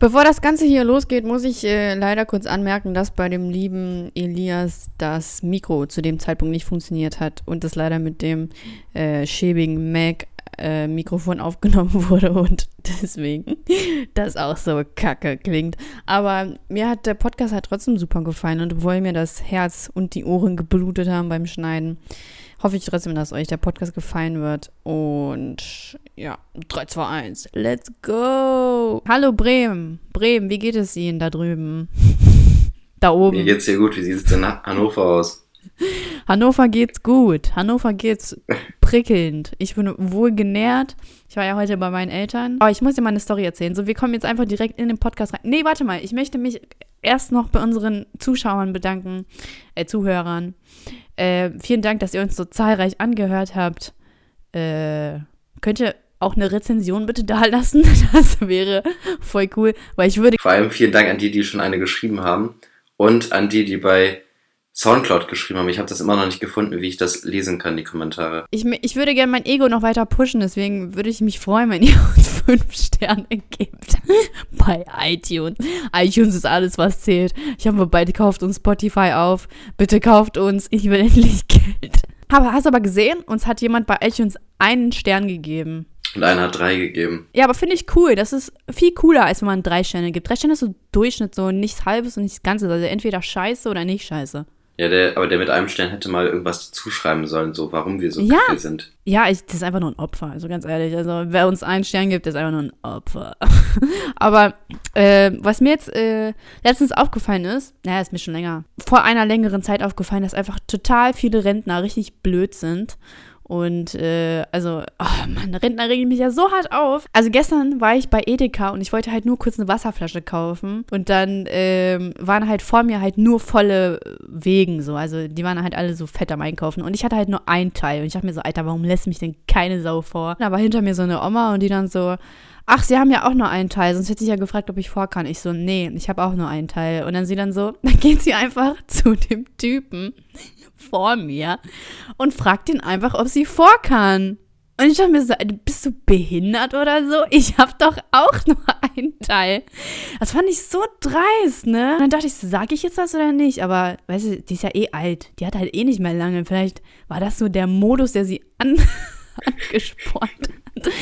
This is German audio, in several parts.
Bevor das Ganze hier losgeht, muss ich äh, leider kurz anmerken, dass bei dem lieben Elias das Mikro zu dem Zeitpunkt nicht funktioniert hat und es leider mit dem äh, schäbigen Mac äh, aufgenommen wurde und deswegen das auch so kacke klingt. Aber mir hat der Podcast halt trotzdem super gefallen und obwohl mir das Herz und die Ohren geblutet haben beim Schneiden, hoffe ich trotzdem, dass euch der Podcast gefallen wird. Und ja, 3, 2, 1, let's go! Hallo Bremen. Bremen, wie geht es Ihnen da drüben? da oben. Mir geht's hier gut. Wie sieht es denn in Hannover aus? Hannover geht's gut. Hannover geht's prickelnd. Ich bin wohl genährt. Ich war ja heute bei meinen Eltern. Aber ich muss dir mal eine Story erzählen. So, wir kommen jetzt einfach direkt in den Podcast rein. Nee, warte mal. Ich möchte mich erst noch bei unseren Zuschauern bedanken, äh, Zuhörern. Äh, vielen Dank, dass ihr uns so zahlreich angehört habt. Äh, könnt ihr auch eine Rezension bitte da lassen? Das wäre voll cool, weil ich würde. Vor allem vielen Dank an die, die schon eine geschrieben haben und an die, die bei Soundcloud geschrieben haben. Ich habe das immer noch nicht gefunden, wie ich das lesen kann, die Kommentare. Ich, ich würde gerne mein Ego noch weiter pushen, deswegen würde ich mich freuen, wenn ihr uns fünf Sterne gebt bei iTunes. iTunes ist alles, was zählt. Ich habe beide kauft uns Spotify auf. Bitte kauft uns. Ich will endlich Geld. Aber hast du aber gesehen, uns hat jemand bei iTunes einen Stern gegeben. Und einer hat drei gegeben. Ja, aber finde ich cool. Das ist viel cooler, als wenn man drei Sterne gibt. Drei Sterne ist so Durchschnitt, so nichts Halbes und nichts Ganzes. Also entweder scheiße oder nicht scheiße. Ja, der, aber der mit einem Stern hätte mal irgendwas zuschreiben sollen, so warum wir so ja. sind. Ja, ich, das ist einfach nur ein Opfer, also ganz ehrlich. Also wer uns einen Stern gibt, ist einfach nur ein Opfer. aber äh, was mir jetzt äh, letztens aufgefallen ist, naja, ist mir schon länger, vor einer längeren Zeit aufgefallen, dass einfach total viele Rentner richtig blöd sind und äh, also, oh Mann, Rentner regen mich ja so hart auf. Also gestern war ich bei Edeka und ich wollte halt nur kurz eine Wasserflasche kaufen. Und dann ähm, waren halt vor mir halt nur volle Wegen so. Also die waren halt alle so fett am Einkaufen. Und ich hatte halt nur ein Teil. Und ich dachte mir so, Alter, warum lässt mich denn keine Sau vor? Da war hinter mir so eine Oma und die dann so, ach, sie haben ja auch nur einen Teil, sonst hätte ich ja gefragt, ob ich vor kann. Ich so, nee, ich habe auch nur einen Teil. Und dann sie dann so, dann geht sie einfach zu dem Typen vor mir und fragt ihn einfach, ob sie vor kann. Und ich dachte mir so, bist du behindert oder so? Ich habe doch auch nur einen Teil. Das fand ich so dreist, ne? Und dann dachte ich, so, sag ich jetzt was oder nicht? Aber, weißt du, die ist ja eh alt. Die hat halt eh nicht mehr lange. Vielleicht war das so der Modus, der sie an angespornt hat.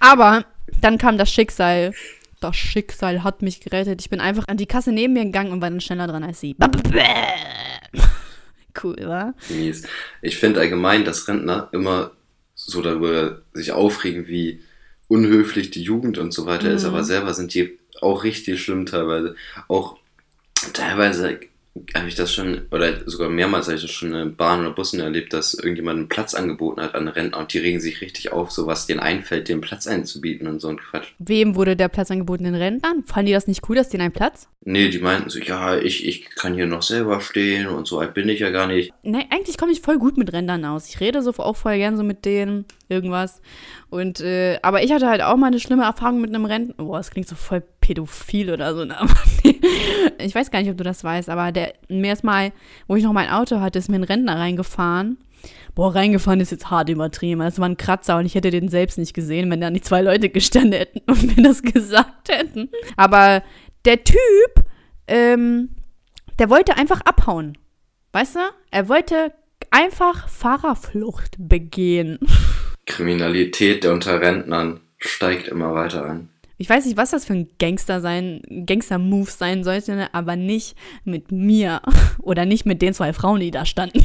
Aber dann kam das Schicksal. Das Schicksal hat mich gerettet. Ich bin einfach an die Kasse neben mir gegangen und war dann schneller dran als sie. Cool, wa? Mies. Ich finde allgemein, dass Rentner immer so darüber sich aufregen, wie unhöflich die Jugend und so weiter mhm. ist, aber selber sind die auch richtig schlimm teilweise. Auch teilweise habe ich das schon, oder sogar mehrmals habe ich das schon in Bahn oder Bussen erlebt, dass irgendjemand einen Platz angeboten hat an Rentner und die regen sich richtig auf, so was denen einfällt, den Platz einzubieten und so ein Quatsch. Wem wurde der Platz angeboten? Den Rentnern? Fanden die das nicht cool, dass denen ein Platz? Nee, die meinten so, ja, ich, ich kann hier noch selber stehen und so alt bin ich ja gar nicht. Nee, eigentlich komme ich voll gut mit Rentnern aus. Ich rede so auch voll gern so mit denen, irgendwas. Und, äh, aber ich hatte halt auch mal eine schlimme Erfahrung mit einem Rentner. Boah, das klingt so voll pädophil oder so. Ne? ich weiß gar nicht, ob du das weißt, aber der, mir ist mal, wo ich noch mein Auto hatte, ist mir ein Rentner reingefahren. Boah, reingefahren ist jetzt hart übertrieben. Das war ein Kratzer und ich hätte den selbst nicht gesehen, wenn da nicht zwei Leute gestanden hätten und mir das gesagt hätten. Aber der Typ, ähm, der wollte einfach abhauen. Weißt du? Er wollte einfach Fahrerflucht begehen. Kriminalität unter Rentnern steigt immer weiter an. Ich weiß nicht, was das für ein Gangster sein, Gangster-Move sein sollte, aber nicht mit mir oder nicht mit den zwei Frauen, die da standen.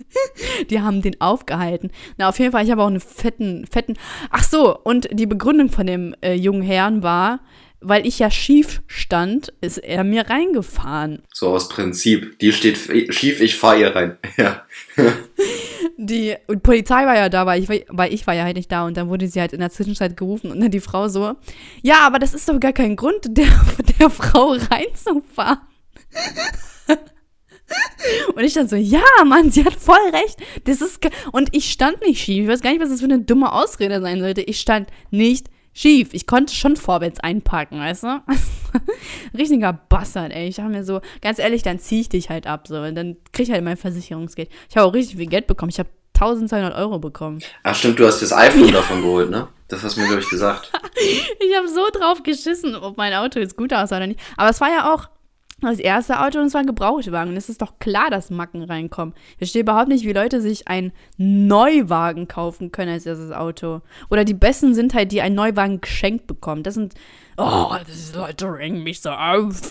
Die haben den aufgehalten. Na, auf jeden Fall, ich habe auch einen fetten, fetten. Ach so, und die Begründung von dem äh, jungen Herrn war, weil ich ja schief stand, ist er mir reingefahren. So aus Prinzip. Die steht schief, ich fahre ihr rein. Ja. Die und Polizei war ja da, weil ich, weil ich war ja halt nicht da und dann wurde sie halt in der Zwischenzeit gerufen und dann die Frau so, ja, aber das ist doch gar kein Grund, der, der Frau reinzufahren. Und ich dann so, ja, Mann, sie hat voll recht. Das ist und ich stand nicht schief. Ich weiß gar nicht, was das für eine dumme Ausrede sein sollte. Ich stand nicht schief. Ich konnte schon vorwärts einparken, weißt du? Richtiger Bastard, ey. Ich dachte mir so, ganz ehrlich, dann zieh ich dich halt ab, so. Und dann krieg ich halt mein Versicherungsgeld. Ich habe auch richtig viel Geld bekommen. Ich habe 1200 Euro bekommen. Ach stimmt, du hast das iPhone ja. davon geholt, ne? Das hast du mir, glaube ich, gesagt. ich habe so drauf geschissen, ob mein Auto jetzt gut aussah oder nicht. Aber es war ja auch das erste Auto und es war ein Gebrauchtwagen. Und es ist doch klar, dass Macken reinkommen. Ich verstehe überhaupt nicht, wie Leute sich einen Neuwagen kaufen können als erstes Auto. Oder die Besten sind halt, die einen Neuwagen geschenkt bekommen. Das sind. Oh, diese Leute ringen mich so auf.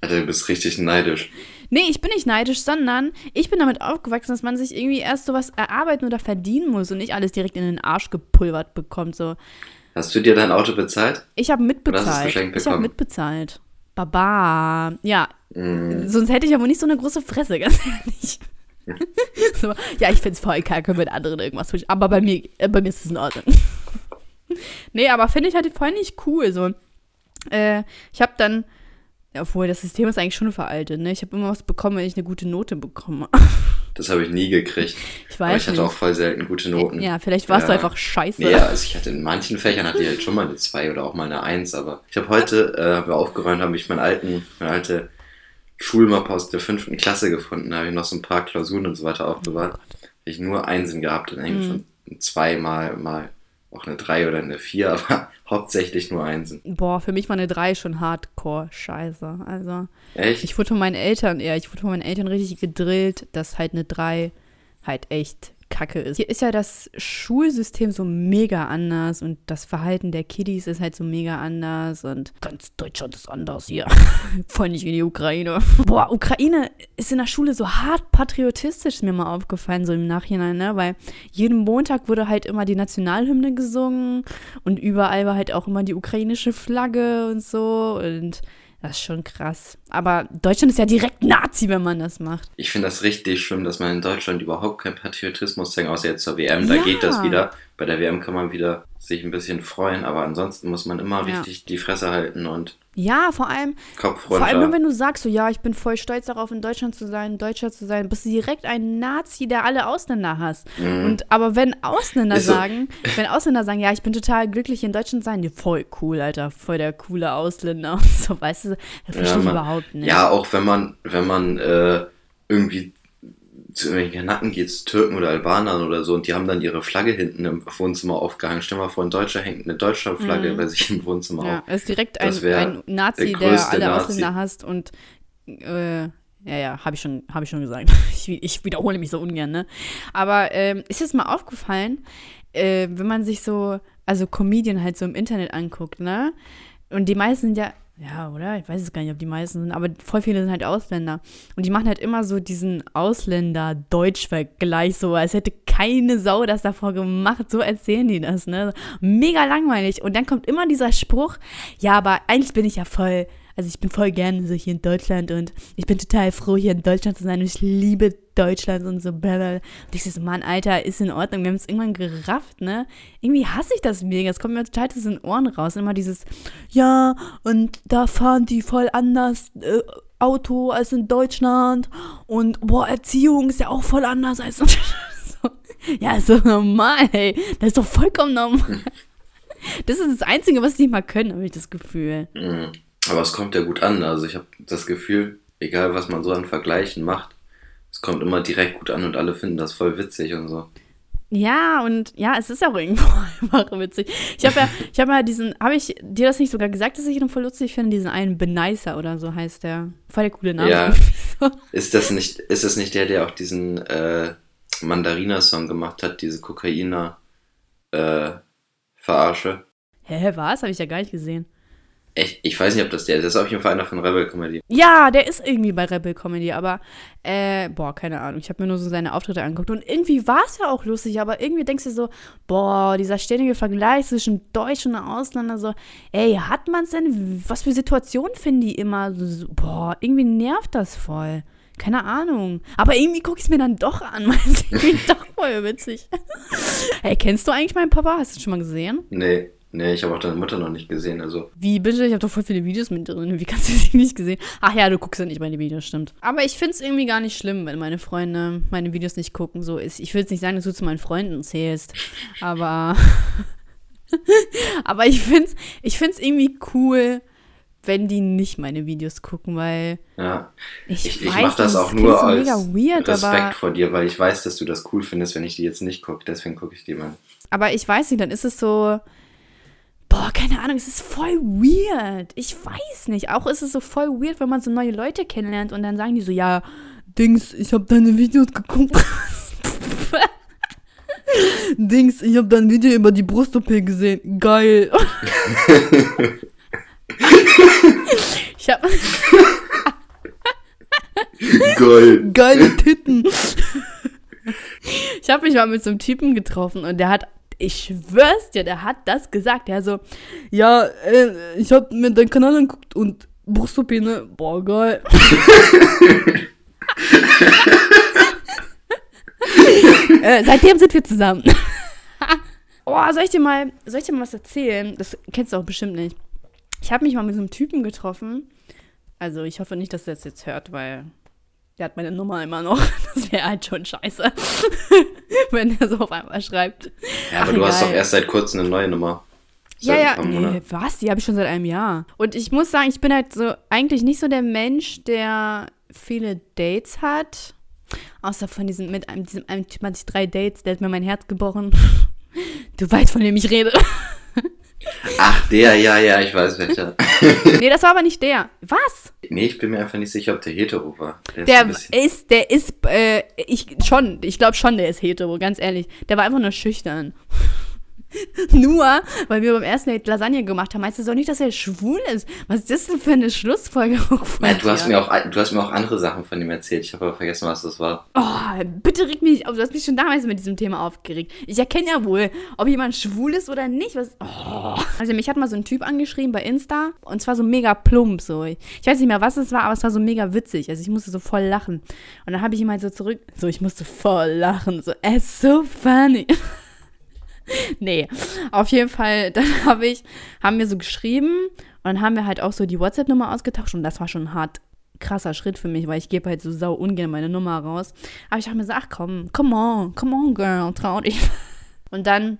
Alter, du bist richtig neidisch. Nee, ich bin nicht neidisch, sondern ich bin damit aufgewachsen, dass man sich irgendwie erst sowas erarbeiten oder verdienen muss und nicht alles direkt in den Arsch gepulvert bekommt. So. Hast du dir dein Auto bezahlt? Ich habe mitbezahlt. Oder hast du es geschenkt ich habe bekommen? mitbezahlt. Baba. Ja. Mm. Sonst hätte ich aber nicht so eine große Fresse, ganz ehrlich. so, ja, ich find's voll kacke, mit anderen irgendwas tun. Aber bei mir, äh, bei mir ist es in Ordnung. nee, aber finde ich halt voll nicht cool. So. Äh, ich habe dann, obwohl das System ist eigentlich schon veraltet, ne? Ich habe immer was bekommen, wenn ich eine gute Note bekomme. Das habe ich nie gekriegt. Ich Aber weiß ich hatte nicht. auch voll selten gute Noten. Ja, vielleicht warst du Ja. einfach scheiße. Nee, also ich hatte in manchen Fächern hatte ich halt schon mal eine 2 oder auch mal eine 1, aber ich habe heute, äh, haben wir aufgeräumt, habe ich meinen alten, meine alte Schulmappe aus der fünften Klasse gefunden, da habe ich noch so ein paar Klausuren und so weiter aufbewahrt. Habe ich nur Einsen gehabt in Englisch Mhm. und zweimal mal auch eine 3 oder eine 4, aber hauptsächlich nur Einsen. Boah, für mich war eine 3 schon hardcore scheiße. Also, Echt? ich wurde von meinen Eltern, ja, ich wurde von meinen Eltern richtig gedrillt, dass halt eine 3 halt echt kacke ist. Hier ist ja das Schulsystem so mega anders und das Verhalten der Kiddies ist halt so mega anders und ganz Deutschland ist anders hier. Voll nicht wie die Ukraine. Boah, Ukraine ist in der Schule so hart patriotistisch, ist mir mal aufgefallen, so im Nachhinein, ne? Weil jeden Montag wurde halt immer die Nationalhymne gesungen und überall war halt auch immer die ukrainische Flagge und so und das ist schon krass. Aber Deutschland ist ja direkt Nazi, wenn man das macht. Ich finde das richtig schlimm, dass man in Deutschland überhaupt keinen Patriotismus zeigt, außer jetzt zur WM. Da Ja. geht das wieder. Bei der WM kann man wieder sich ein bisschen freuen, aber ansonsten muss man immer Ja. richtig die Fresse halten und Ja, vor allem, Kopf vor allem nur wenn du sagst, so ja, ich bin voll stolz darauf, in Deutschland zu sein, Deutscher zu sein, bist du direkt ein Nazi, der alle Ausländer hasst. Mhm. Und aber wenn Ausländer Ist so. sagen, wenn Ausländer sagen, ja, ich bin total glücklich in Deutschland zu sein, ja, voll cool, Alter, voll der coole Ausländer und so, weißt du, das verstehe ich man- überhaupt nicht. Ja, auch wenn man, wenn man äh, irgendwie zu irgendwelchen geht, zu Türken oder Albanern oder so, und die haben dann ihre Flagge hinten im Wohnzimmer aufgehangen. Stell mal vor, ein Deutscher hängt eine Deutschlandflagge Mhm. bei sich im Wohnzimmer Ja, auf. er ist direkt ein, Das ein Nazi, der der, alle Nazi. Ausländer hasst und äh, ja, ja, habe ich schon, habe ich schon gesagt. Ich, ich wiederhole mich so ungern, ne? Aber ähm, ist jetzt mal aufgefallen, äh, wenn man sich so, also Comedian halt so im Internet anguckt, ne? Und die meisten sind ja, ja, oder? Ich weiß es gar nicht, ob die meisten sind, aber voll viele sind halt Ausländer. Und die machen halt immer so diesen Ausländer-Deutsch-Vergleich, so als hätte keine Sau das davor gemacht. So erzählen die das, ne? Mega langweilig. Und dann kommt immer dieser Spruch, ja, aber eigentlich bin ich ja voll, also ich bin voll gerne so hier in Deutschland und ich bin total froh, hier in Deutschland zu sein und ich liebe Deutschland und so blablabla. Und ich so, Mann, Alter, ist in Ordnung. Wir haben es irgendwann gerafft, ne? Irgendwie hasse ich das mega. Es kommt mir total aus den Ohren raus. Immer dieses, ja, und da fahren die voll anders äh, Auto als in Deutschland. Und boah, Erziehung ist ja auch voll anders als in so. Ja, ist doch normal, ey. Das ist doch vollkommen normal. Das ist das Einzige, was die mal können, habe ich das Gefühl. Mhm. Aber es kommt ja gut an. Also ich habe das Gefühl, egal was man so an Vergleichen macht, es kommt immer direkt gut an und alle finden das voll witzig und so. Ja, und ja, es ist auch irgendwo einfach witzig. Ich habe ja, ich habe ja diesen, habe ich dir das nicht sogar gesagt, dass ich ihn voll lustig finde? Diesen einen Benicer oder so heißt der. Voll der coole Name. Ja. irgendwie so. Ist das nicht, ist das nicht der, der auch diesen äh, Mandarina-Song gemacht hat, diese Kokainer äh, Verarsche? Hä, was? Habe ich ja gar nicht gesehen. Echt, ich weiß nicht, ob das der ist. Das ist auf jeden Fall einer von Rebel Comedy. Ja, der ist irgendwie bei Rebel Comedy, aber äh, boah, keine Ahnung. Ich habe mir nur so seine Auftritte angeguckt und irgendwie war es ja auch lustig, aber irgendwie denkst du so, boah, dieser ständige Vergleich zwischen Deutsch und Ausländer, so, ey, hat man's denn? Was für Situationen finden die immer? So, boah, irgendwie nervt das voll. Keine Ahnung. Aber irgendwie gucke ich es mir dann doch an, weil es irgendwie doch voll witzig. hey, kennst du eigentlich meinen Papa? Hast du ihn schon mal gesehen? Nee, nee, ich habe auch deine Mutter noch nicht gesehen. Also, Wie bitte? Ich habe doch voll viele Videos mit drin. Wie kannst du sie nicht gesehen? Ach ja, du guckst ja nicht meine Videos, stimmt. Aber ich finde es irgendwie gar nicht schlimm, wenn meine Freunde meine Videos nicht gucken. So ist. Ich will jetzt nicht sagen, dass du zu meinen Freunden zählst. Aber. aber ich finde es ich find's irgendwie cool, wenn die nicht meine Videos gucken, weil ja. ich, Ich, ich mache das auch nur so als weird, Respekt vor dir, weil ich weiß, dass du das cool findest, wenn ich die jetzt nicht gucke. Deswegen gucke ich die mal. aber ich weiß nicht, dann ist es so, boah, keine Ahnung, es ist voll weird. Ich weiß nicht. Auch ist es so voll weird, wenn man so neue Leute kennenlernt und dann sagen die so, ja, Dings, ich habe deine Videos geguckt. Dings, ich habe dein Video über die Brust-OP gesehen. Geil. ich habe Geil. geile Titten. Ich habe mich mal mit so einem Typen getroffen und der hat, ich schwör's dir, der hat das gesagt. Der so, ja, äh, ich habe mir deinen Kanal angeguckt und Brust-OP, ne? Boah, geil. äh, seitdem sind wir zusammen. oh, soll ich dir mal, soll ich dir mal was erzählen? Das kennst du auch bestimmt nicht. Ich habe mich mal mit so einem Typen getroffen. Also ich hoffe nicht, dass er das jetzt hört, weil der hat meine Nummer immer noch. Das wäre halt schon scheiße, wenn er so auf einmal schreibt. Ja, aber Ach, du hast egal. doch erst seit kurzem eine neue Nummer. Ja, Seit ja, paar nee, was? Die habe ich schon seit einem Jahr. Und ich muss sagen, ich bin halt so eigentlich nicht so der Mensch, der viele Dates hat. Außer von diesem, mit einem, diesem einem Typ hatte ich drei Dates, der hat mir mein Herz gebrochen. Du weißt, von wem ich rede. Ach, der, ja, ja, ich weiß welcher. nee, das war aber nicht der. Was? nee, ich bin mir einfach nicht sicher, ob der hetero war. Der ist Der bisschen- ist, der ist, äh, ich schon, ich glaube schon, der ist hetero, ganz ehrlich. Der war einfach nur schüchtern. nur, weil wir beim ersten Date Lasagne gemacht haben, meinst du doch nicht, dass er schwul ist? Was ist das denn für eine Schlussfolgerung von Nein, du hast, mir auch, du hast mir auch andere Sachen von ihm erzählt. Ich habe aber vergessen, was das war. Oh, bitte reg mich nicht auf. Du hast mich schon damals mit diesem Thema aufgeregt. Ich erkenne ja wohl, ob jemand schwul ist oder nicht. Was, oh. Also mich hat mal so ein Typ angeschrieben bei Insta und zwar so mega plump so. Ich weiß nicht mehr, was es war, aber es war so mega witzig. Also ich musste so voll lachen. Und dann habe ich ihm halt so zurück, so ich musste voll lachen. So, es ist so funny. nee, auf jeden Fall, dann habe ich, haben wir so geschrieben und dann haben wir halt auch so die WhatsApp-Nummer ausgetauscht und das war schon hart krasser Schritt für mich, weil ich gebe halt so sau ungern meine Nummer raus. Aber ich dachte mir so, ach komm, come on, come on, girl, trau dich. Und dann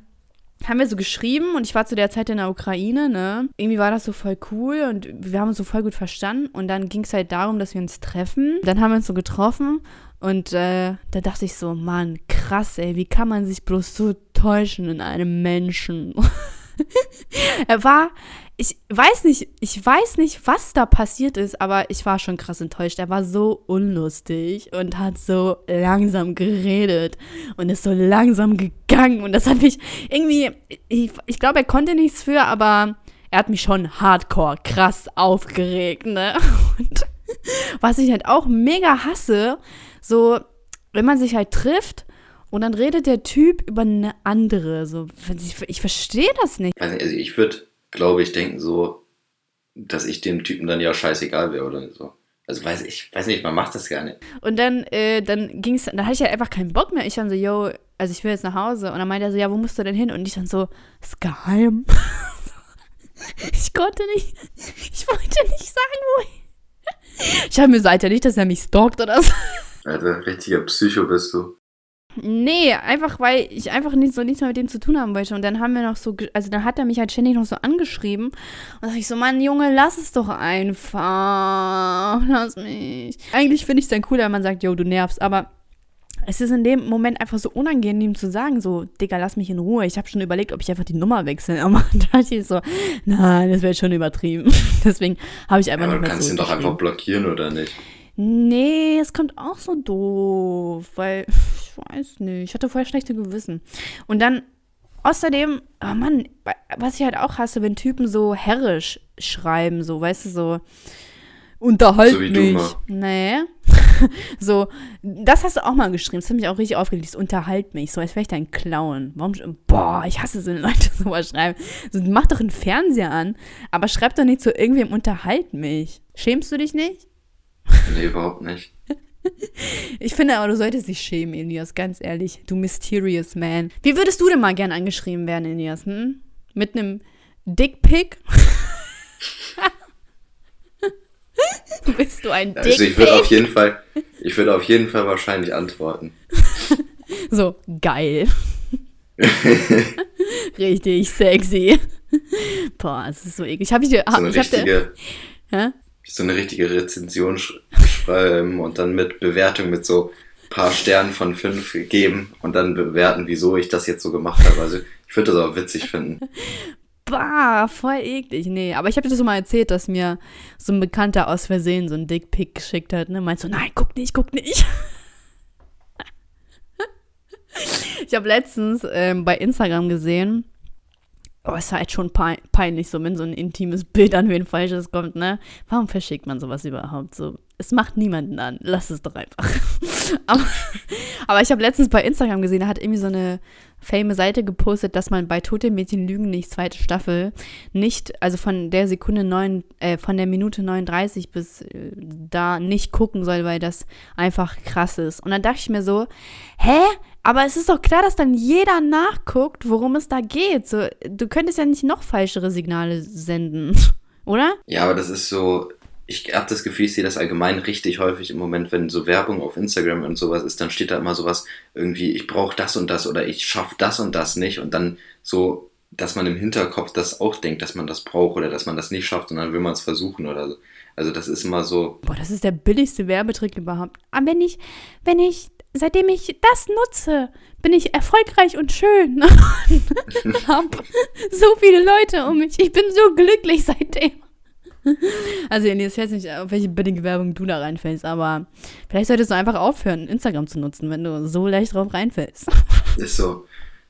haben wir so geschrieben und ich war zu der Zeit in der Ukraine, ne? Irgendwie war das so voll cool und wir haben uns so voll gut verstanden und dann ging es halt darum, dass wir uns treffen. Dann haben wir uns so getroffen und äh, da dachte ich so, Mann, krass, ey, wie kann man sich bloß so täuschen in einem Menschen? er war, ich weiß nicht, ich weiß nicht, was da passiert ist, aber ich war schon krass enttäuscht. Er war so unlustig und hat so langsam geredet und ist so langsam gegangen und das hat mich irgendwie, ich, ich glaube, er konnte nichts für, aber er hat mich schon hardcore krass aufgeregt, ne? Und was ich halt auch mega hasse, so, wenn man sich halt trifft und dann redet der Typ über eine andere, so, ich, ich verstehe das nicht. Nicht, also ich würde, glaube ich, denken so, dass ich dem Typen dann ja scheißegal wäre oder so. Also weiß ich, weiß nicht, man macht das gar nicht. Und dann, äh, dann ging's, dann hatte ich halt einfach keinen Bock mehr. Ich dann so, yo, also ich will jetzt nach Hause. Und dann meinte er so, ja, wo musst du denn hin? Und ich dann so, ist geheim. ich konnte nicht, ich wollte nicht sagen, wo ich. Ich habe mir so, Alter, nicht, dass er mich stalkt oder so. Alter, richtiger Psycho bist du. Nee, einfach weil ich einfach nicht so nichts mehr mit dem zu tun haben wollte. Und dann haben wir noch so, also dann hat er mich halt ständig noch so angeschrieben. Und da dachte ich so, Mann, Junge, lass es doch einfach. Lass mich. Eigentlich finde ich es dann cool, wenn man sagt, yo, du nervst. Aber es ist in dem Moment einfach so unangenehm zu sagen, so, Digga, lass mich in Ruhe. Ich habe schon überlegt, ob ich einfach die Nummer wechsle. Aber da dachte ich so, nein, das wäre schon übertrieben. Deswegen habe ich Ja, einfach aber nicht du mehr kannst ihn doch einfach blockieren oder nicht? Nee, es kommt auch so doof, weil ich weiß nicht, ich hatte vorher schlechte Gewissen. Und dann außerdem, oh Mann, was ich halt auch hasse, wenn Typen so herrisch schreiben, so, weißt du, so unterhalt So du mich. mal. Nee. so, das hast du auch mal geschrieben, das hat mich auch richtig aufgeregt, dieses unterhalt mich, so als wäre ich dein Clown. Warum, boah, ich hasse so, wenn Leute sowas schreiben. So, mach doch einen Fernseher an, aber schreib doch nicht zu irgendwem unterhalt mich. Schämst du dich nicht? Nee, überhaupt nicht. Ich finde aber, du solltest dich schämen, Elias, ganz ehrlich. Du mysterious man. Wie würdest du denn mal gern angeschrieben werden, Elias? Hm? Mit einem Dickpick? Bist du ein Dickpick? Also ich würde auf jeden Fall, ich würde auf jeden Fall wahrscheinlich antworten. so, geil. Richtig sexy. Boah, es ist so eklig. Hab ich dir. So eine ich hab dir richtige? So eine richtige Rezension sch schreiben und dann mit Bewertung mit so paar Sternen von fünf geben und dann bewerten, wieso ich das jetzt so gemacht habe. Also ich würde das auch witzig finden. bah, voll eklig. Nee, aber ich habe dir das mal erzählt, dass mir so ein Bekannter aus Versehen so ein Dickpick geschickt hat. Ne? Meinst du, nein, guck nicht, guck nicht. ich habe letztens ähm, bei Instagram gesehen, Oh, ist halt schon peinlich, so wenn so ein intimes Bild an wen Falsches kommt, ne? Warum verschickt man sowas überhaupt so? Es macht niemanden an. Lass es doch einfach. aber, aber, ich habe letztens bei Instagram gesehen, da hat irgendwie so eine fame Seite gepostet, dass man bei Tote Mädchen Lügen nicht zweite Staffel nicht, also von der Sekunde 9, äh, von der Minute 39 bis äh, da nicht gucken soll, weil das einfach krass ist. Und dann dachte ich mir so, hä? Aber es ist doch klar, dass dann jeder nachguckt, worum es da geht. So, du könntest ja nicht noch falschere Signale senden, oder? Ja, aber das ist so. Ich habe das Gefühl, ich sehe das allgemein richtig häufig im Moment, wenn so Werbung auf Instagram und sowas ist, dann steht da immer sowas irgendwie, ich brauche das und das oder ich schaffe das und das nicht und dann so, dass man im Hinterkopf das auch denkt, dass man das braucht oder dass man das nicht schafft und dann will man es versuchen oder so. Also das ist immer so. Boah, das ist der billigste Werbetrick überhaupt. Aber wenn ich, wenn ich seitdem ich das nutze, bin ich erfolgreich und schön. und hab so viele Leute um mich. Ich bin so glücklich seitdem. Also, ich weiß nicht, auf welche billige Werbung du da reinfällst, aber vielleicht solltest du einfach aufhören, Instagram zu nutzen, wenn du so leicht drauf reinfällst. Ist so.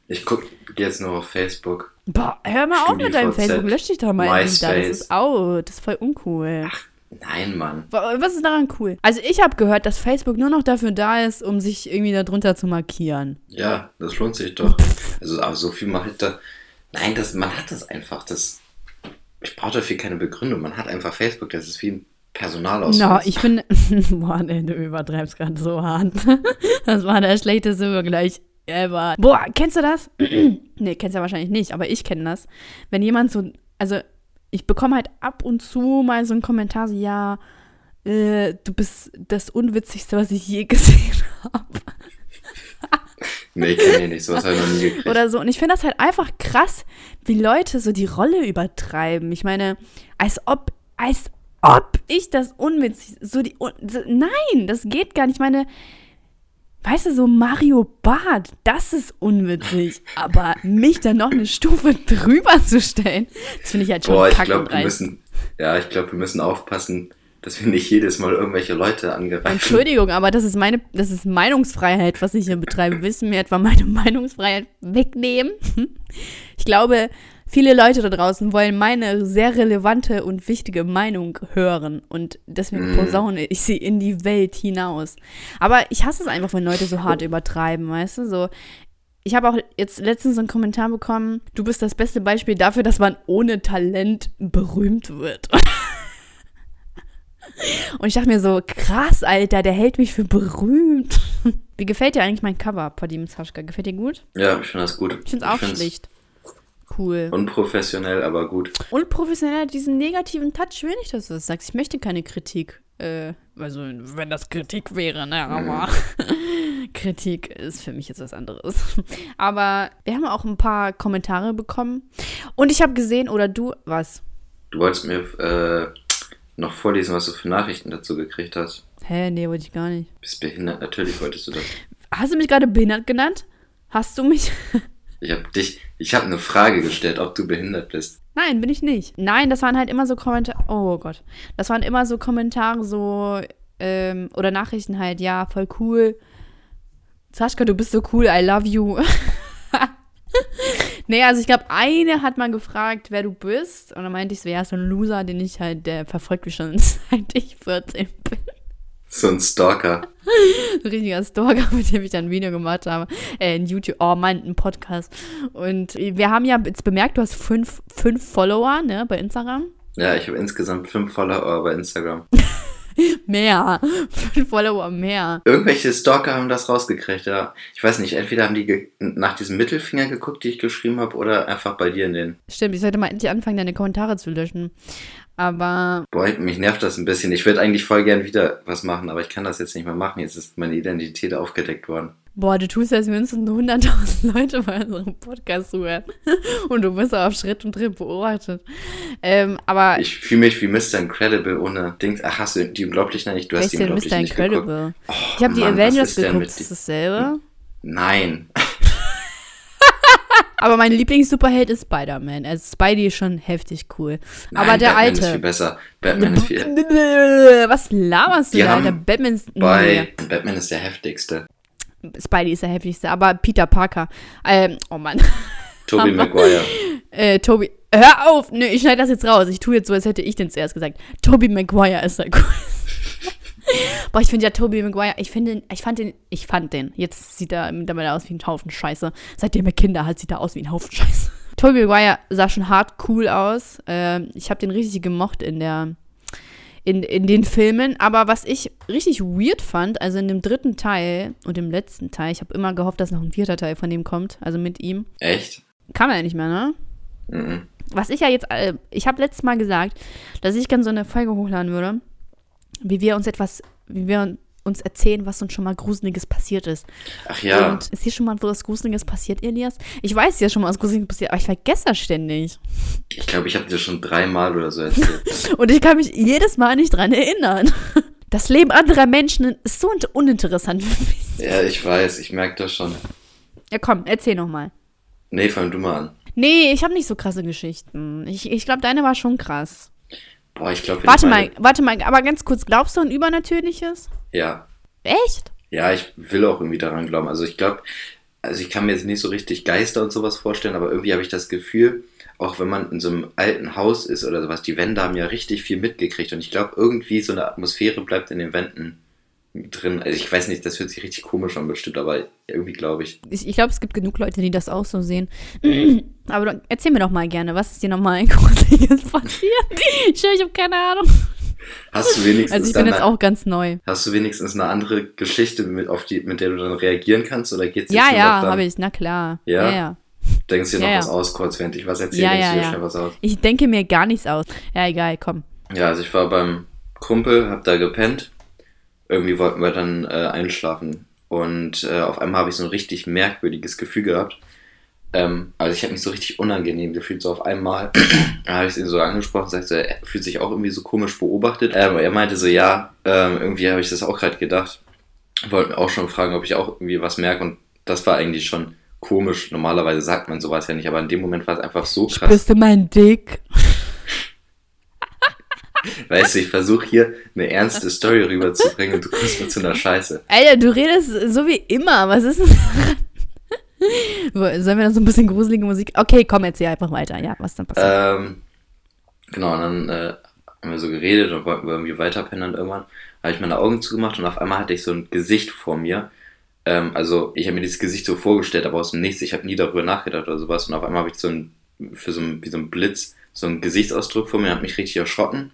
Ich guck jetzt nur auf Facebook. Boah, hör mal auf mit deinem Facebook, lösch dich doch mal da. Das ist out, das ist voll uncool. Ach, Nein, Mann. Was ist daran cool? Also ich habe gehört, dass Facebook nur noch dafür da ist, um sich irgendwie darunter zu markieren. Ja, das lohnt sich doch. Also aber so viel mache ich da. Nein, das, man hat das einfach. Das, ich brauche dafür keine Begründung. Man hat einfach Facebook. Das ist wie ein Personalausweis. No, ich finde. Boah, nee, du übertreibst gerade so hart. Das war der schlechteste Vergleich ever. Boah, kennst du das? nee, kennst du ja wahrscheinlich nicht, aber ich kenne das. Wenn jemand so. Also ich bekomme halt ab und zu mal so einen Kommentar, so, ja, äh, du bist das Unwitzigste, was ich je gesehen habe. nee, ich kenne nicht, sowas habe ich noch nie gekriegt. Oder so. Und ich finde das halt einfach krass, wie Leute so die Rolle übertreiben. Ich meine, als ob, als ob ich das unwitzig, so die, so, nein, das geht gar nicht. Ich meine, Weißt du, so Mario Bart, das ist unwitzig. Aber mich dann noch eine Stufe drüber zu stellen, das finde ich halt schon Boah, ich glaube, wir müssen, ja, ich glaube, wir müssen aufpassen, dass wir nicht jedes Mal irgendwelche Leute angreifen. Entschuldigung, aber das ist meine, das ist Meinungsfreiheit, was ich hier betreibe. Willst du mir etwa meine Meinungsfreiheit wegnehmen? Ich glaube, viele Leute da draußen wollen meine sehr relevante und wichtige Meinung hören und deswegen mm. posaune ich sie in die Welt hinaus. Aber ich hasse es einfach, wenn Leute so hart übertreiben, weißt du? So, ich habe auch jetzt letztens einen Kommentar bekommen, du bist das beste Beispiel dafür, dass man ohne Talent berühmt wird. Und ich dachte mir so, krass, Alter, der hält mich für berühmt. Wie gefällt dir eigentlich mein Cover, Padim Saschka? Gefällt dir gut? Ja, ich finde das gut. Ich finde es auch schlicht cool. Unprofessionell, aber gut. Unprofessionell, diesen negativen Touch will nicht, dass du das sagst. Ich möchte keine Kritik. Äh, also, wenn das Kritik wäre, ne, aber mhm. Kritik ist für mich jetzt was anderes. Aber wir haben auch ein paar Kommentare bekommen. Und ich habe gesehen, oder du, was? Du wolltest mir äh, noch vorlesen, was du für Nachrichten dazu gekriegt hast. Hä, nee, wollte ich gar nicht. Bist behindert, natürlich wolltest du das. Hast du mich gerade behindert genannt? Hast du mich? Ich habe dich, ich habe eine Frage gestellt, ob du behindert bist. Nein, bin ich nicht. Nein, das waren halt immer so Kommentare. Oh Gott. Das waren immer so Kommentare, so, ähm, oder Nachrichten halt, ja, voll cool. Saschka, du bist so cool, I love you. nee, also ich glaube, eine hat mal gefragt, wer du bist. Und dann meinte ich so, ja, so ein Loser, den ich halt, der verfolgt mich schon seit ich 14 bin. So ein Stalker. ein richtiger Stalker, mit dem ich dann ein Video gemacht habe. Äh, in YouTube, oh Mann, ein Podcast. Und wir haben ja jetzt bemerkt, du hast fünf, fünf Follower, ne, bei Instagram. Ja, ich habe insgesamt fünf Follower bei Instagram. mehr. Fünf Follower mehr. Irgendwelche Stalker haben das rausgekriegt, ja. Ich weiß nicht, entweder haben die nach diesem Mittelfinger geguckt, die ich geschrieben habe, oder einfach bei dir in den. Stimmt, ich sollte mal endlich anfangen, deine Kommentare zu löschen. Aber. Boah, mich nervt das ein bisschen. Ich würde eigentlich voll gern wieder was machen, aber ich kann das jetzt nicht mehr machen. Jetzt ist meine Identität aufgedeckt worden. Boah, du tust, als mindestens 100.000 Leute bei unserem Podcast zuhören. Und du wirst auf Schritt und Tritt beobachtet. Ähm, aber. Ich fühle mich wie Mr. Incredible ohne Dings. Ach, hast du die Unglaublichen nicht? Du hast die Unglaublichen nicht Incredible? Oh, ich habe die Avengers geguckt. Ist das dasselbe? Nein. Aber mein Lieblings-Superheld ist Spider-Man. Also Spidey ist schon heftig cool. Nein, Aber der Batman alte. ist viel besser. Batman ist viel. Was laberst du da? Der Batman ist. Bei Batman ist der heftigste. Nee, Spidey ist der heftigste. Aber Peter Parker. Ähm, oh Mann. Tobey Maguire. Äh, Toby. Hör auf! Nö, ich schneide das jetzt raus. Ich tue jetzt so, als hätte ich den zuerst gesagt. Toby Maguire ist der coolste. Boah, ich finde ja Toby Maguire, ich finde, ihn- ich fand den, ich fand den. Jetzt sieht er mittlerweile aus wie ein Haufen Scheiße. Seitdem er Kinder hat, sieht er aus wie ein Haufen Scheiße. Toby Maguire sah schon hart cool aus. Ähm, ich habe den richtig gemocht in der, in, in den Filmen. Aber was ich richtig weird fand, also in dem dritten Teil und im letzten Teil, ich habe immer gehofft, dass noch ein vierter Teil von dem kommt, also mit ihm. Echt? Kam er nicht mehr, ne? Mhm. Was ich ja jetzt, äh, ich habe letztes Mal gesagt, dass ich gerne so eine Folge hochladen würde, wie wir uns etwas, wie wir uns erzählen, was uns schon mal Gruseliges passiert ist. Ach ja. Und ist hier schon mal was Gruseliges passiert, Elias? Ich weiß ja schon mal was Gruseliges passiert, aber ich vergesse das ständig. Ich glaube, ich habe dir schon dreimal oder so erzählt. Und ich kann mich jedes Mal nicht dran erinnern. Das Leben anderer Menschen ist so un- uninteressant für mich. ja, ich weiß, ich merke das schon. Ja, komm, erzähl noch mal. Nee, fang du mal an. Nee, ich habe nicht so krasse Geschichten. Ich, ich glaube, deine war schon krass. Boah, ich glaube. Warte mal, warte mal, aber ganz kurz, glaubst du an Übernatürliches? Ja. Echt? Ja, ich will auch irgendwie daran glauben. Also ich glaube, also ich kann mir jetzt nicht so richtig Geister und sowas vorstellen, aber irgendwie habe ich das Gefühl, auch wenn man in so einem alten Haus ist oder sowas, die Wände haben ja richtig viel mitgekriegt und ich glaube, irgendwie so eine Atmosphäre bleibt in den Wänden drin. Also ich weiß nicht, das hört sich richtig komisch an bestimmt, aber irgendwie glaube ich. Ich, ich glaube, es gibt genug Leute, die das auch so sehen. Aber du, erzähl mir doch mal gerne, was ist dir nochmal Gruseliges passiert? Ich schwör, ich habe keine Ahnung. Hast du wenigstens Also ich bin jetzt eine, auch ganz neu. hast du wenigstens eine andere Geschichte, mit, auf die, mit der du dann reagieren kannst oder geht's Ja, ja, habe ich, na klar. Ja? ja. ja. Denkst du dir noch Ja, ja. was aus, kurz, während ich was erzähle, Ja, ja, du dir ja. was aus? Ich denke mir gar nichts aus. Ja, egal, komm. Ja, also ich war beim Kumpel, hab da gepennt. Irgendwie wollten wir dann äh, einschlafen. Und äh, auf einmal habe ich so ein richtig merkwürdiges Gefühl gehabt. Ähm, also ich habe mich so richtig unangenehm gefühlt, so auf einmal. habe ich ihn so angesprochen, sagt so, er fühlt sich auch irgendwie so komisch beobachtet. Ähm, er meinte so, ja, ähm, irgendwie habe ich das auch gerade gedacht. Wollten auch schon fragen, ob ich auch irgendwie was merke. Und das war eigentlich schon komisch. Normalerweise sagt man sowas ja nicht, aber in dem Moment war es einfach so krass. Bist du mein Dick? Weißt du, ich versuche hier eine ernste Story rüberzubringen und du kommst mir zu einer Scheiße. Alter, du redest so wie immer. Was ist denn daran? Sollen wir dann so ein bisschen gruselige Musik? Okay, komm, erzähl einfach weiter. Ja, was dann passiert. Ähm, genau, und dann äh, haben wir so geredet und wollten wir irgendwie weiterpennen und irgendwann habe ich meine Augen zugemacht und auf einmal hatte ich so ein Gesicht vor mir. Ähm, also ich habe mir dieses Gesicht so vorgestellt, aber aus dem Nichts. Ich habe nie darüber nachgedacht oder sowas und auf einmal habe ich so ein, für so ein, wie so ein Blitz, so einen Gesichtsausdruck vor mir, habe mich richtig erschrocken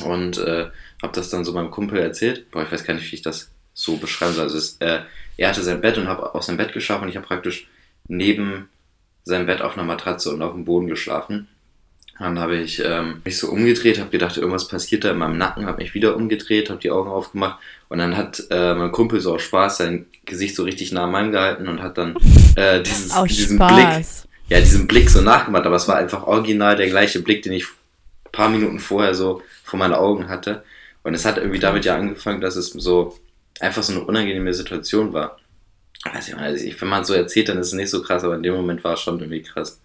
und äh, habe das dann so meinem Kumpel erzählt. Boah, ich weiß gar nicht, wie ich das so beschreiben soll. Also es, äh, er hatte sein Bett und habe aus seinem Bett geschlafen und ich habe praktisch neben seinem Bett auf einer Matratze und auf dem Boden geschlafen. Dann habe ich ähm, mich so umgedreht, habe gedacht, irgendwas passiert da in meinem Nacken, habe mich wieder umgedreht, habe die Augen aufgemacht und dann hat äh, mein Kumpel so aus Spaß sein Gesicht so richtig nah an meinem gehalten und hat dann äh, dieses, diesen Blick, Spaß. ja, diesen Blick so nachgemacht, aber es war einfach original der gleiche Blick, den ich ein paar Minuten vorher so vor meinen Augen hatte. Und es hat irgendwie damit ja angefangen, dass es so einfach so eine unangenehme Situation war. Weiß ich, also ich, wenn man es so erzählt, dann ist es nicht so krass, aber in dem Moment war es schon irgendwie krass.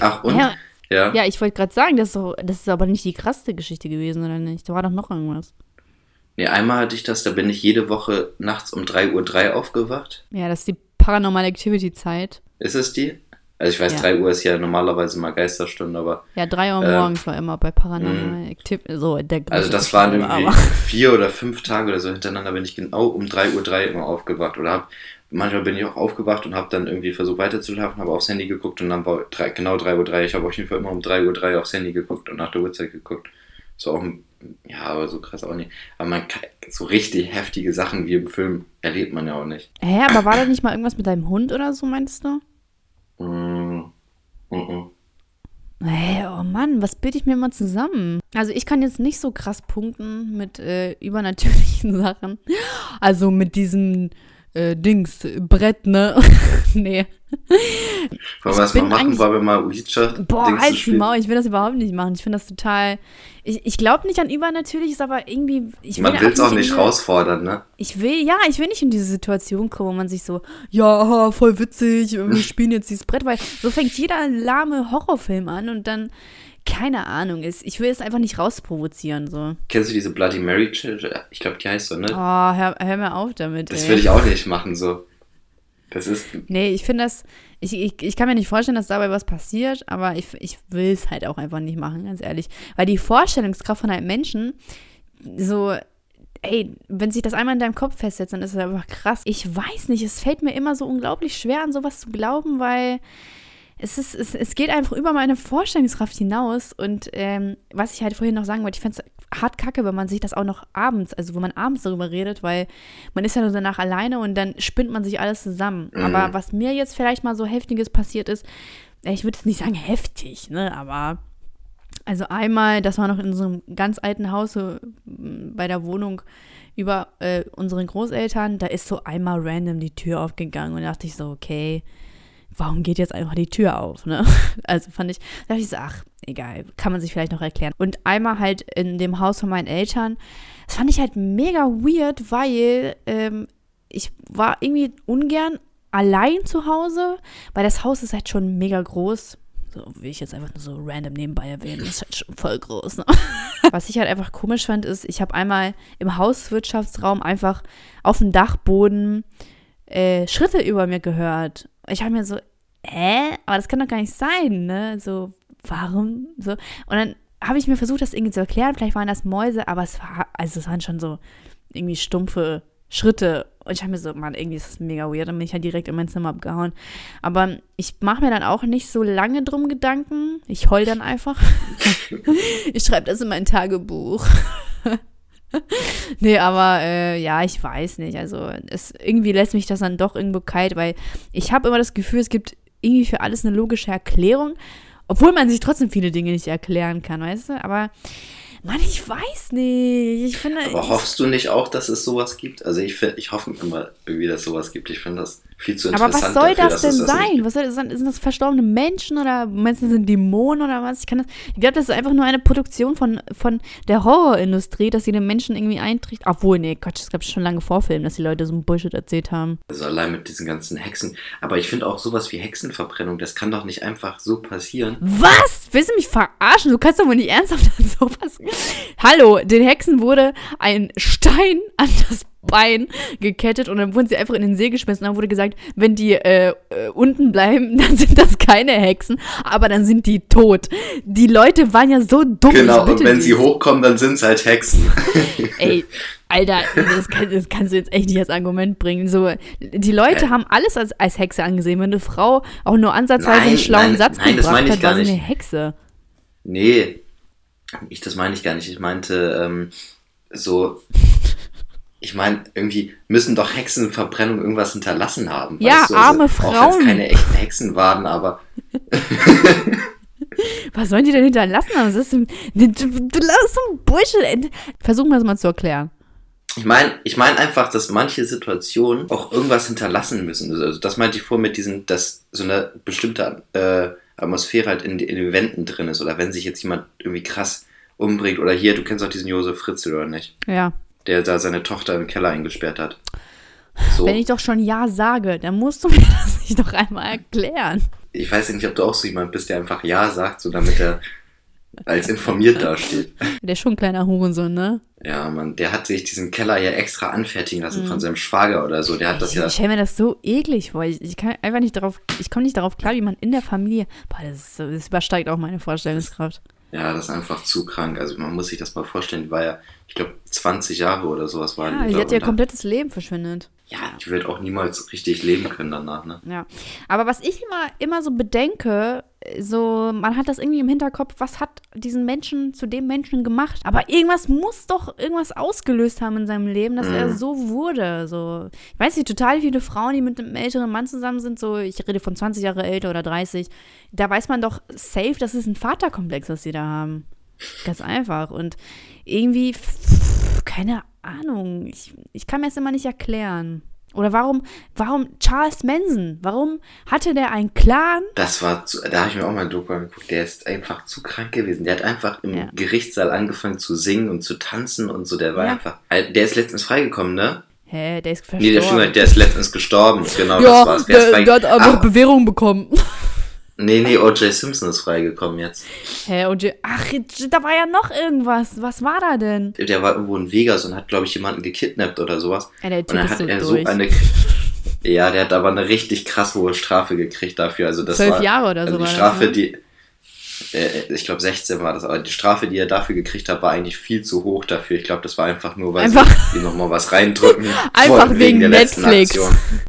Ach, und? Ja, Ja. ja ich wollte gerade sagen, das ist, doch, das ist aber nicht die krasseste Geschichte gewesen, oder nicht? Da war doch noch irgendwas. Nee, einmal hatte ich das, da bin ich jede Woche nachts um 3.03 Uhr aufgewacht. Ja, das ist die Paranormal Activity Zeit. Ist es die? Also ich weiß, Ja. 3 Uhr ist ja normalerweise mal Geisterstunde, aber Ja, 3 Uhr Äh, morgens war immer bei Paranormal Activity. So, der also das waren irgendwie aber- vier oder fünf Tage oder so hintereinander bin ich genau um 3.03 Uhr immer aufgewacht. Oder hab, manchmal bin ich auch aufgewacht und habe dann irgendwie versucht weiterzuschlafen, habe aufs Handy geguckt und dann war drei, genau 3.03 Uhr. Ich habe auf jeden Fall immer um 3.03 Uhr aufs Handy geguckt und nach der Uhrzeit geguckt. So auch, ja, aber so krass auch nicht. Aber man kann, so richtig heftige Sachen wie im Film erlebt man ja auch nicht. Hä, aber war da nicht mal irgendwas mit deinem Hund oder so, meintest du? Mm, mm. Hä, oh Mann, was bilde ich mir mal zusammen? Also ich kann jetzt nicht so krass punkten mit äh, übernatürlichen Sachen. Also mit diesem äh, Dings, Brett, ne? nee. Wollen wir das mal machen? Wollen wir mal Ouija Boah, Dings halt die Maul, ich will das überhaupt nicht machen. Ich finde das total. Ich, ich glaube nicht an Übernatürliches, aber irgendwie. Ich man will es auch nicht herausfordern, ne? Ich will, ja, ich will nicht in diese Situation kommen, wo man sich so, ja, voll witzig, wir spielen jetzt dieses Brett, weil so fängt jeder lahme Horrorfilm an und dann keine Ahnung ist. Ich will es einfach nicht rausprovozieren. So. Kennst du diese Bloody Mary Challenge? Ich glaube, die heißt so, ne? Oh, hör, hör mir auf damit. Das würde ich auch nicht machen, so. Das ist. Nee, ich finde das. Ich, ich, ich kann mir nicht vorstellen, dass dabei was passiert, aber ich, ich will es halt auch einfach nicht machen, ganz ehrlich. Weil die Vorstellungskraft von einem Menschen, so, ey, wenn sich das einmal in deinem Kopf festsetzt, dann ist es einfach krass. Ich weiß nicht, es fällt mir immer so unglaublich schwer, an sowas zu glauben, weil es, ist, es, es geht einfach über meine Vorstellungskraft hinaus. Und ähm, was ich halt vorhin noch sagen wollte, ich fände es hart kacke, wenn man sich das auch noch abends, also wenn man abends darüber redet, weil man ist ja nur danach alleine und dann spinnt man sich alles zusammen. Mhm. Aber was mir jetzt vielleicht mal so heftiges passiert ist, ich würde jetzt nicht sagen heftig, ne, aber also einmal, das war noch in so einem ganz alten Haus so, bei der Wohnung über äh, unseren Großeltern, da ist so einmal random die Tür aufgegangen und da dachte ich so, okay, warum geht jetzt einfach die Tür auf, ne? Also fand ich, da dachte ich so, ach, egal, kann man sich vielleicht noch erklären. Und einmal halt in dem Haus von meinen Eltern, das fand ich halt mega weird, weil ähm, ich war irgendwie ungern allein zu Hause, weil das Haus ist halt schon mega groß. So will ich jetzt einfach nur so random nebenbei erwähnen. Das ist halt schon voll groß. Ne? Was ich halt einfach komisch fand, ist, ich habe einmal im Hauswirtschaftsraum einfach auf dem Dachboden äh, Schritte über mir gehört. Ich habe mir so, äh, aber das kann doch gar nicht sein, ne? So, warum? So. Und dann habe ich mir versucht, das irgendwie zu erklären. Vielleicht waren das Mäuse, aber es war, also es waren schon so irgendwie stumpfe Schritte. Und ich habe mir so, Mann, irgendwie ist das mega weird. Dann bin ich halt direkt in mein Zimmer abgehauen. Aber ich mache mir dann auch nicht so lange drum Gedanken. Ich heul dann einfach. ich schreibe das in mein Tagebuch. nee, aber äh, ja, ich weiß nicht. Also es, irgendwie lässt mich das dann doch irgendwo kalt, weil ich habe immer das Gefühl, es gibt irgendwie für alles eine logische Erklärung, obwohl man sich trotzdem viele Dinge nicht erklären kann, weißt du? Aber Mann, ich weiß nicht. Ich finde. Aber hoffst du nicht auch, dass es sowas gibt? Also ich, ich hoffe immer irgendwie, dass es sowas gibt. Ich finde das viel zu interessant. Aber was soll dafür, das denn das sein? Was soll das sein? Sind das verstorbene Menschen oder meinst du, sind Dämonen oder was? Ich, kann das, ich glaube, das ist einfach nur eine Produktion von, von der Horrorindustrie, dass sie den Menschen irgendwie einträgt. Obwohl, nee, Quatsch, es gab schon lange Vorfilme, dass die Leute so ein Bullshit erzählt haben. Also allein mit diesen ganzen Hexen. Aber ich finde auch sowas wie Hexenverbrennung, das kann doch nicht einfach so passieren. Was? Willst du mich verarschen? Du kannst doch wohl nicht ernsthaft an sowas. Hallo, den Hexen wurde ein Stein an das Bein gekettet und dann wurden sie einfach in den See geschmissen. Dann wurde gesagt, wenn die äh, äh, unten bleiben, dann sind das keine Hexen, aber dann sind die tot. Die Leute waren ja so dumm. Genau, und wenn sie hochkommen, dann sind es halt Hexen. Ey, Alter, das, kann, das, kannst du jetzt echt nicht als Argument bringen. So, die Leute haben alles als, als Hexe angesehen. Wenn eine Frau auch nur ansatzweise nein, einen schlauen nein, Satz nein, gebracht hat, war sie eine Hexe. Nee, ich, das meine ich gar nicht. Ich meinte ähm, so ich meine, irgendwie müssen doch Hexenverbrennung irgendwas hinterlassen haben. Ja, du? arme also, Frauen. Auch wenn keine echten Hexen waren, aber. Was sollen die denn hinterlassen haben? Das ist ein, so ein Bullshit. Versuchen wir es mal zu erklären. Ich meine ich mein einfach, dass manche Situationen auch irgendwas hinterlassen müssen. Also das meinte ich vor mit diesen, dass so eine bestimmte äh, Atmosphäre halt in, in den Wänden drin ist. Oder wenn sich jetzt jemand irgendwie krass umbringt. Oder hier, du kennst auch diesen Josef Fritzl, oder nicht? Ja der da seine Tochter im Keller eingesperrt hat. So. Wenn ich doch schon Ja sage, dann musst du mir das nicht doch einmal erklären. Ich weiß nicht, ob du auch so jemand bist, der einfach Ja sagt, so damit er als informiert dasteht. Der ist schon ein kleiner Hurensohn, ne? Ja, man, der hat sich diesen Keller ja extra anfertigen lassen mhm. von seinem Schwager oder so. Der hat das ja. Ich stelle mir das so eklig vor. Ich, ich kann einfach nicht darauf, ich komme nicht darauf klar, wie man in der Familie. Boah, das, das übersteigt auch meine Vorstellungskraft. Ja, das ist einfach zu krank. Also man muss sich das mal vorstellen, die war ja, ich glaube, 20 Jahre oder sowas war ja, die. hat ihr komplettes Leben verschwindet. Ja, die wird auch niemals richtig leben können danach, ne? Ja. Aber was ich immer, immer so bedenke, so, man hat das irgendwie im Hinterkopf, was hat diesen Menschen zu dem Menschen gemacht? Aber irgendwas muss doch irgendwas ausgelöst haben in seinem Leben, dass mhm. er so wurde. So, ich weiß nicht, total viele Frauen, die mit einem älteren Mann zusammen sind, so, ich rede von 20 Jahre älter oder 30, da weiß man doch safe, das ist ein Vaterkomplex, was sie da haben. Ganz einfach. Und irgendwie, keine Ahnung, ich, ich kann mir das immer nicht erklären. Oder warum, warum Charles Manson? Warum hatte der einen Clan? Das war, zu, da habe ich mir auch mal ein Doku angeguckt, der ist einfach zu krank gewesen. Der hat einfach im Ja. Gerichtssaal angefangen zu singen und zu tanzen und so, der war Ja. einfach, der ist letztens freigekommen, ne? Hä, der ist verstorben. Nee, der stimmt, der ist letztens gestorben, genau, ja, das war's. Der der, der hat einfach Bewährung bekommen. nee, nee, O.J. Simpson ist freigekommen jetzt. Hä, und die- ach, da war ja noch irgendwas. Was war da denn? Der war irgendwo in Vegas und hat, glaube ich, jemanden gekidnappt oder sowas. Ja, der Und Typ dann ist hat so er so durch. eine. Ja, der hat aber eine richtig krass hohe Strafe gekriegt dafür. Also das Zwölf Jahre oder so also war Die das, Strafe, ne? die. Äh, ich glaube 16 war das, aber die Strafe, die er dafür gekriegt hat, war eigentlich viel zu hoch dafür. Ich glaube, das war einfach nur, weil Einfach- sie ihm nochmal was reindrücken. Einfach wollten wegen, letzten Netflix.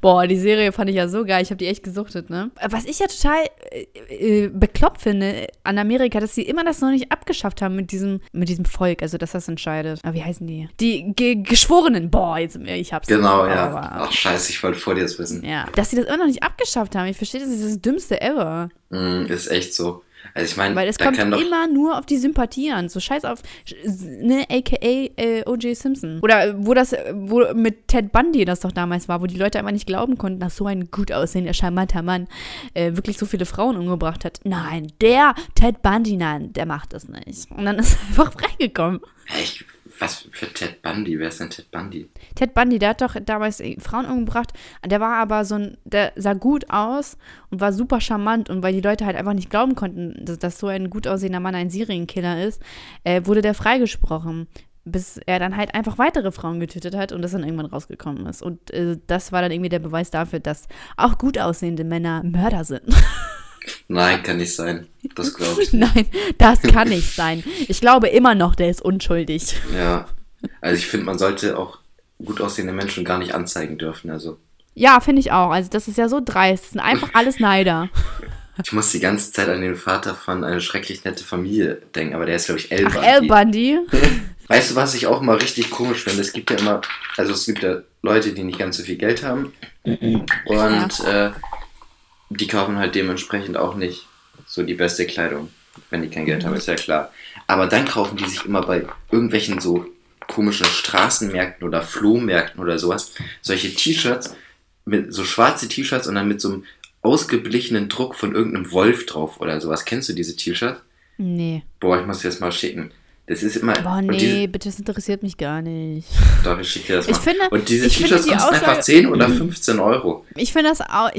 Boah, die Serie fand ich ja so geil. Ich habe die echt gesuchtet, ne? Was ich ja total äh, äh, bekloppt finde an Amerika, dass sie immer das noch nicht abgeschafft haben mit diesem, mit diesem Volk, also dass das entscheidet. Aber wie heißen die? Die Ge Geschworenen. Boah, jetzt, ich hab's. Genau, ja. Aber- Ach, scheiße, ich wollte vor dir das wissen. Ja. Dass sie das immer noch nicht abgeschafft haben. Ich verstehe, das ist das Dümmste ever. Mm, ist echt so. Also ich meine, Weil es kommt immer nur auf die Sympathie an. So scheiß auf, ne, aka äh, O.J. Simpson. Oder äh, wo das, wo mit Ted Bundy das doch damals war, wo die Leute einfach nicht glauben konnten, dass so ein gut aussehender, charmanter Mann äh, wirklich so viele Frauen umgebracht hat. Nein, der Ted Bundy, nein, der macht das nicht. Und dann ist er einfach freigekommen. Echt, was für Ted Bundy? Wer ist denn Ted Bundy? Ted Bundy, der hat doch damals Frauen umgebracht. Der war aber so ein, der sah gut aus und war super charmant. Und weil die Leute halt einfach nicht glauben konnten, dass, dass so ein gut aussehender Mann ein Serienkiller ist, äh, wurde der freigesprochen. Bis er dann halt einfach weitere Frauen getötet hat und das dann irgendwann rausgekommen ist. Und äh, das war dann irgendwie der Beweis dafür, dass auch gut aussehende Männer Mörder sind. Nein, kann nicht sein. Das glaube ich nicht. Nein, das kann nicht sein. Ich glaube immer noch, der ist unschuldig. Ja. Also ich finde, man sollte auch gut aussehende Menschen gar nicht anzeigen dürfen. Also Ja, finde ich auch. Also das ist ja so dreist. Das sind einfach alles Neider. ich muss die ganze Zeit an den Vater von eine schrecklich nette Familie denken, aber der ist, glaube ich, Ach. El Bundy. Weißt du, was ich auch mal richtig komisch finde? Es gibt ja immer, also es gibt ja Leute, die nicht ganz so viel Geld haben und äh, die kaufen halt dementsprechend auch nicht so die beste Kleidung, wenn die kein Geld haben, ist ja klar. Aber dann kaufen die sich immer bei irgendwelchen so komischen Straßenmärkten oder Flohmärkten oder sowas solche T-Shirts mit so schwarze T-Shirts und dann mit so einem ausgeblichenen Druck von irgendeinem Wolf drauf oder sowas. Kennst du diese T-Shirts? Nee. Boah, ich muss dir das mal schicken. Das ist immer. Boah, nee, diese, bitte, das interessiert mich gar nicht. doch, ich schicke dir das Ich mal. finde- und diese T-Shirts die kosten einfach Aussage- 10 oder 15 Euro. Ich finde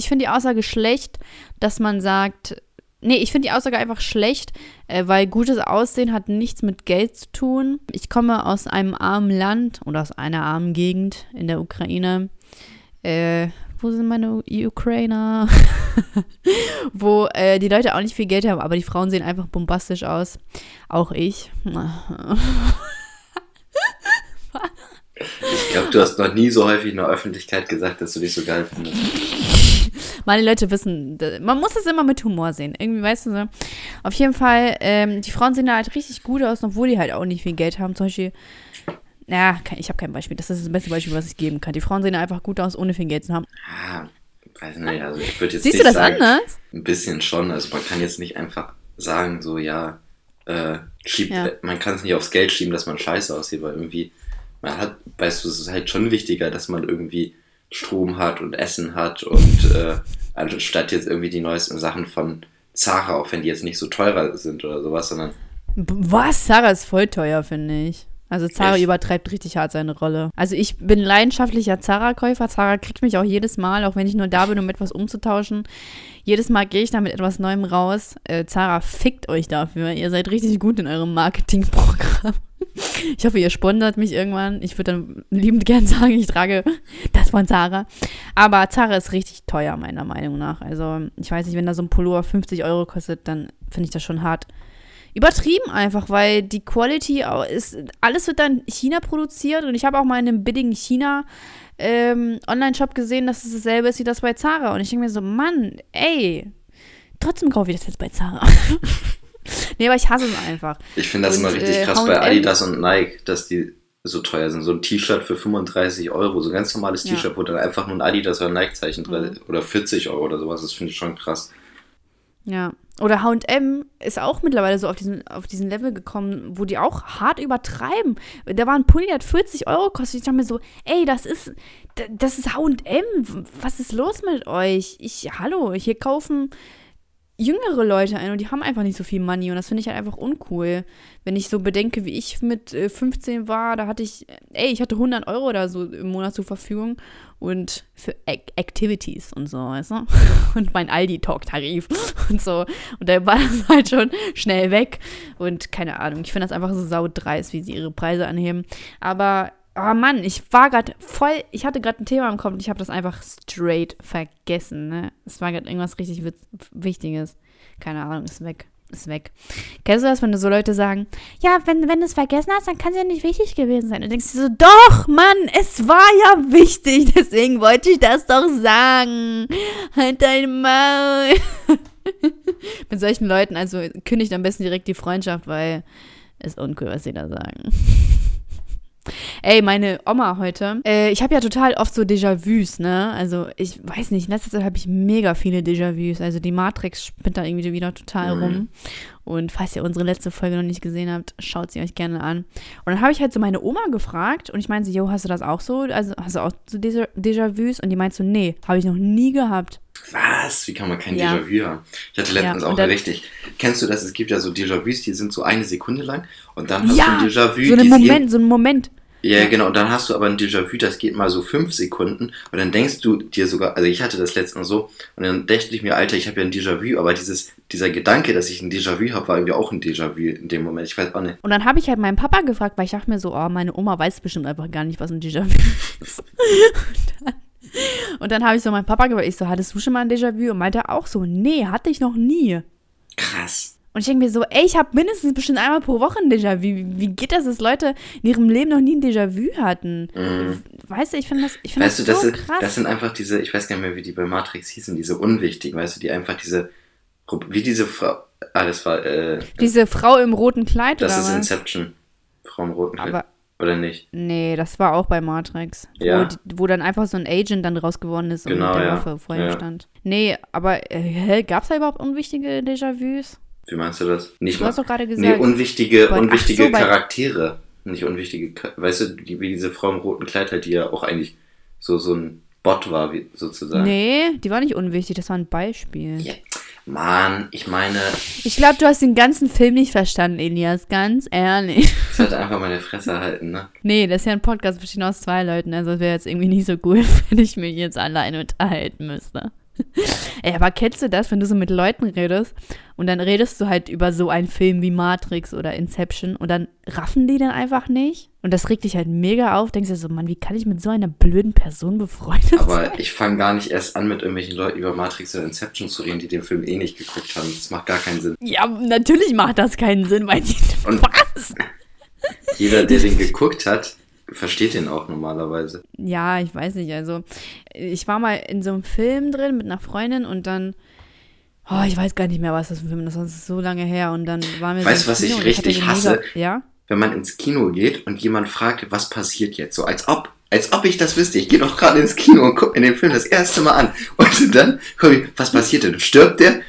finde die Aussage schlecht, dass man sagt, nee, ich finde die Aussage einfach schlecht, äh, weil gutes Aussehen hat nichts mit Geld zu tun. Ich komme aus einem armen Land oder aus einer armen Gegend in der Ukraine. Äh, wo sind meine Ukrainer? wo äh, die Leute auch nicht viel Geld haben, aber die Frauen sehen einfach bombastisch aus. Auch ich. Ich glaube, du hast noch nie so häufig in der Öffentlichkeit gesagt, dass du dich so geil findest. Meine Leute wissen, man muss es immer mit Humor sehen. Irgendwie, weißt du so. Auf jeden Fall, ähm, die Frauen sehen da halt richtig gut aus, obwohl die halt auch nicht viel Geld haben. Zum Beispiel, ja, ich habe kein Beispiel. Das ist das beste Beispiel, was ich geben kann. Die Frauen sehen einfach gut aus, ohne viel Geld zu haben. Ah, weiß nicht, also ich würde jetzt Siehst nicht du das sagen, anders? ein bisschen schon. Also man kann jetzt nicht einfach sagen, so ja, äh, schiebt, Ja. man kann es nicht aufs Geld schieben, dass man scheiße aussieht, weil irgendwie, man hat, weißt du, es ist halt schon wichtiger, dass man irgendwie Strom hat und Essen hat und äh, anstatt jetzt irgendwie die neuesten Sachen von Zara, auch wenn die jetzt nicht so teurer sind oder sowas, sondern Was? Sarah ist voll teuer, finde ich. Also Zara Echt? übertreibt richtig hart seine Rolle. Also ich bin leidenschaftlicher Zara-Käufer. Zara kriegt mich auch jedes Mal, auch wenn ich nur da bin, um etwas umzutauschen. Jedes Mal gehe ich da mit etwas Neuem raus. Äh, Zara fickt euch dafür. Ihr seid richtig gut in eurem Marketingprogramm. Ich hoffe, ihr sponsert mich irgendwann. Ich würde dann liebend gern sagen, ich trage das von Zara. Aber Zara ist richtig teuer, meiner Meinung nach. Also, ich weiß nicht, wenn da so ein Pullover 50 Euro kostet, dann finde ich das schon hart übertrieben einfach, weil die Quality ist, alles wird dann in China produziert und ich habe auch mal in einem billigen China ähm, Online-Shop gesehen, dass es dasselbe ist wie das bei Zara und ich denke mir so, Mann, ey, trotzdem kaufe ich das jetzt bei Zara. nee, aber ich hasse es einfach. Ich finde das Und, immer richtig äh, krass bei Adidas und Nike, dass die so teuer sind. So ein T-Shirt für 35 Euro, so ein ganz normales Ja. Mhm. T-Shirt, wo dann einfach nur ein Adidas oder Nike-Zeichen drin oder 40 Euro oder sowas, das finde ich schon krass. Ja, Oder HM ist auch mittlerweile so auf diesen, auf diesen Level gekommen, wo die auch hart übertreiben. Da war ein Pulli, der hat 40 Euro kostet. Ich dachte mir so, ey, das ist, das ist HM. Was ist los mit euch? Ich, hallo, hier kaufen jüngere Leute ein und die haben einfach nicht so viel Money und das finde ich halt einfach uncool. Wenn ich so bedenke, wie ich mit 15 äh, war, da hatte ich, ey, ich hatte 100 Euro oder so im Monat zur Verfügung und für Activities und so, weißt du? Und mein Aldi-Talk-Tarif und so. Und da war das halt schon schnell weg und keine Ahnung, ich finde das einfach so saudreist, wie sie ihre Preise anheben. Aber Oh Mann, ich war gerade voll, ich hatte gerade ein Thema im Kopf und ich habe das einfach straight vergessen. Ne? Es war gerade irgendwas richtig Wichtiges. Keine Ahnung, ist weg. Ist weg. Kennst du das, wenn du so Leute sagen, ja, wenn, wenn du es vergessen hast, dann kann es ja nicht wichtig gewesen sein. Und du denkst dir so, doch, Mann, es war ja wichtig, deswegen wollte ich das doch sagen. Halt dein Maul. Mit solchen Leuten, also kündigt am besten direkt die Freundschaft, weil es uncool, was sie da sagen. Ey, meine Oma heute. Äh, ich habe ja total oft so Déjà-vus, ne? Also, ich weiß nicht, in letzter Zeit habe ich mega viele Déjà-vus. Also, die Matrix spinnt da irgendwie wieder total mhm. rum. Und falls ihr unsere letzte Folge noch nicht gesehen habt, schaut sie euch gerne an. Und dann habe ich halt so meine Oma gefragt und ich meinte, jo, hast du das auch so? Also, hast du auch so Déjà-vus? Und die meinte so, nee, habe ich noch nie gehabt. Was? Wie kann man kein ja. Déjà-vu haben? Ich hatte letztens ja, auch dann, richtig. Kennst du das? Es gibt ja so Déjà-vus, die sind so eine Sekunde lang und dann hast ja, du ein Déjà-vu. So einen Moment, so einen Moment. Ja, ja, genau. Und dann hast du aber ein Déjà-vu, das geht mal so fünf Sekunden. Und dann denkst du dir sogar, also ich hatte das letztens so, und dann dachte ich mir, Alter, ich habe ja ein Déjà-vu, aber dieses, dieser Gedanke, dass ich ein Déjà-vu habe, war irgendwie auch ein Déjà-vu in dem Moment. Ich weiß auch nicht. Und dann habe ich halt meinen Papa gefragt, weil ich dachte mir so, oh, meine Oma weiß bestimmt einfach gar nicht, was ein Déjà-vu ist. und dann, und dann habe ich so meinen Papa gefragt, ich so, hattest du schon mal ein Déjà-vu? Und meinte er auch so, nee, hatte ich noch nie. Krass. Und ich denke mir so, ey, ich habe mindestens bestimmt einmal pro Woche ein Déjà-vu. Wie, wie geht das, dass Leute in ihrem Leben noch nie ein Déjà-vu hatten? Mhm. Weißt du, ich finde das, ich find weißt das, du, so das krass. das sind einfach diese, ich weiß gar nicht mehr, wie die bei Matrix hießen, diese unwichtigen, weißt du, die einfach diese, wie diese Frau, ah, das war, äh, Diese Frau im roten Kleid, Das ist was? Inception. Frau im roten Kleid. Aber, oder nicht? Nee, das war auch bei Matrix. Ja. Wo, wo dann einfach so ein Agent dann raus geworden ist genau, und der ja. Waffe vor ihm ja. stand. Nee, aber äh, gab es da überhaupt unwichtige Déjà-vus? Wie meinst du das? Nicht du mal, hast doch gerade gesagt. Nee, unwichtige, unwichtige so, Charaktere. Nicht unwichtige, weißt du, die, wie diese Frau im roten Kleid halt, die ja auch eigentlich so, so ein Bot war, wie, sozusagen. Nee, die war nicht unwichtig, das war ein Beispiel. Ja. Mann, ich meine. Ich glaube, du hast den ganzen Film nicht verstanden, Elias, ganz ehrlich. Ich sollte einfach meine Fresse halten, ne? Nee, das ist ja ein Podcast bestehend aus zwei Leuten, also wäre jetzt irgendwie nicht so gut, wenn ich mich jetzt alleine unterhalten müsste. Ey, aber kennst du das, wenn du so mit Leuten redest und dann redest du halt über so einen Film wie Matrix oder Inception und dann raffen die dann einfach nicht? Und das regt dich halt mega auf. Denkst du so, Mann, wie kann ich mit so einer blöden Person befreundet sein? Aber ich fange gar nicht erst an, mit irgendwelchen Leuten über Matrix oder Inception zu reden, die den Film eh nicht geguckt haben. Das macht gar keinen Sinn. Ja, natürlich macht das keinen Sinn, weil die. Und was? Jeder, der den geguckt hat, versteht den auch normalerweise. Ja, ich weiß nicht. Also, ich war mal in so einem Film drin mit einer Freundin und dann. Oh, ich weiß gar nicht mehr, was das für ein Film ist. Das ist so lange her. Und dann waren wir Weißt du, was ich richtig hasse? Mega, ja? Wenn man ins Kino geht und jemand fragt, was passiert jetzt? So als ob als ob ich das wüsste. Ich gehe doch gerade ins Kino und gucke mir den Film das erste Mal an. Und dann komm ich, was passiert denn? Stirbt der?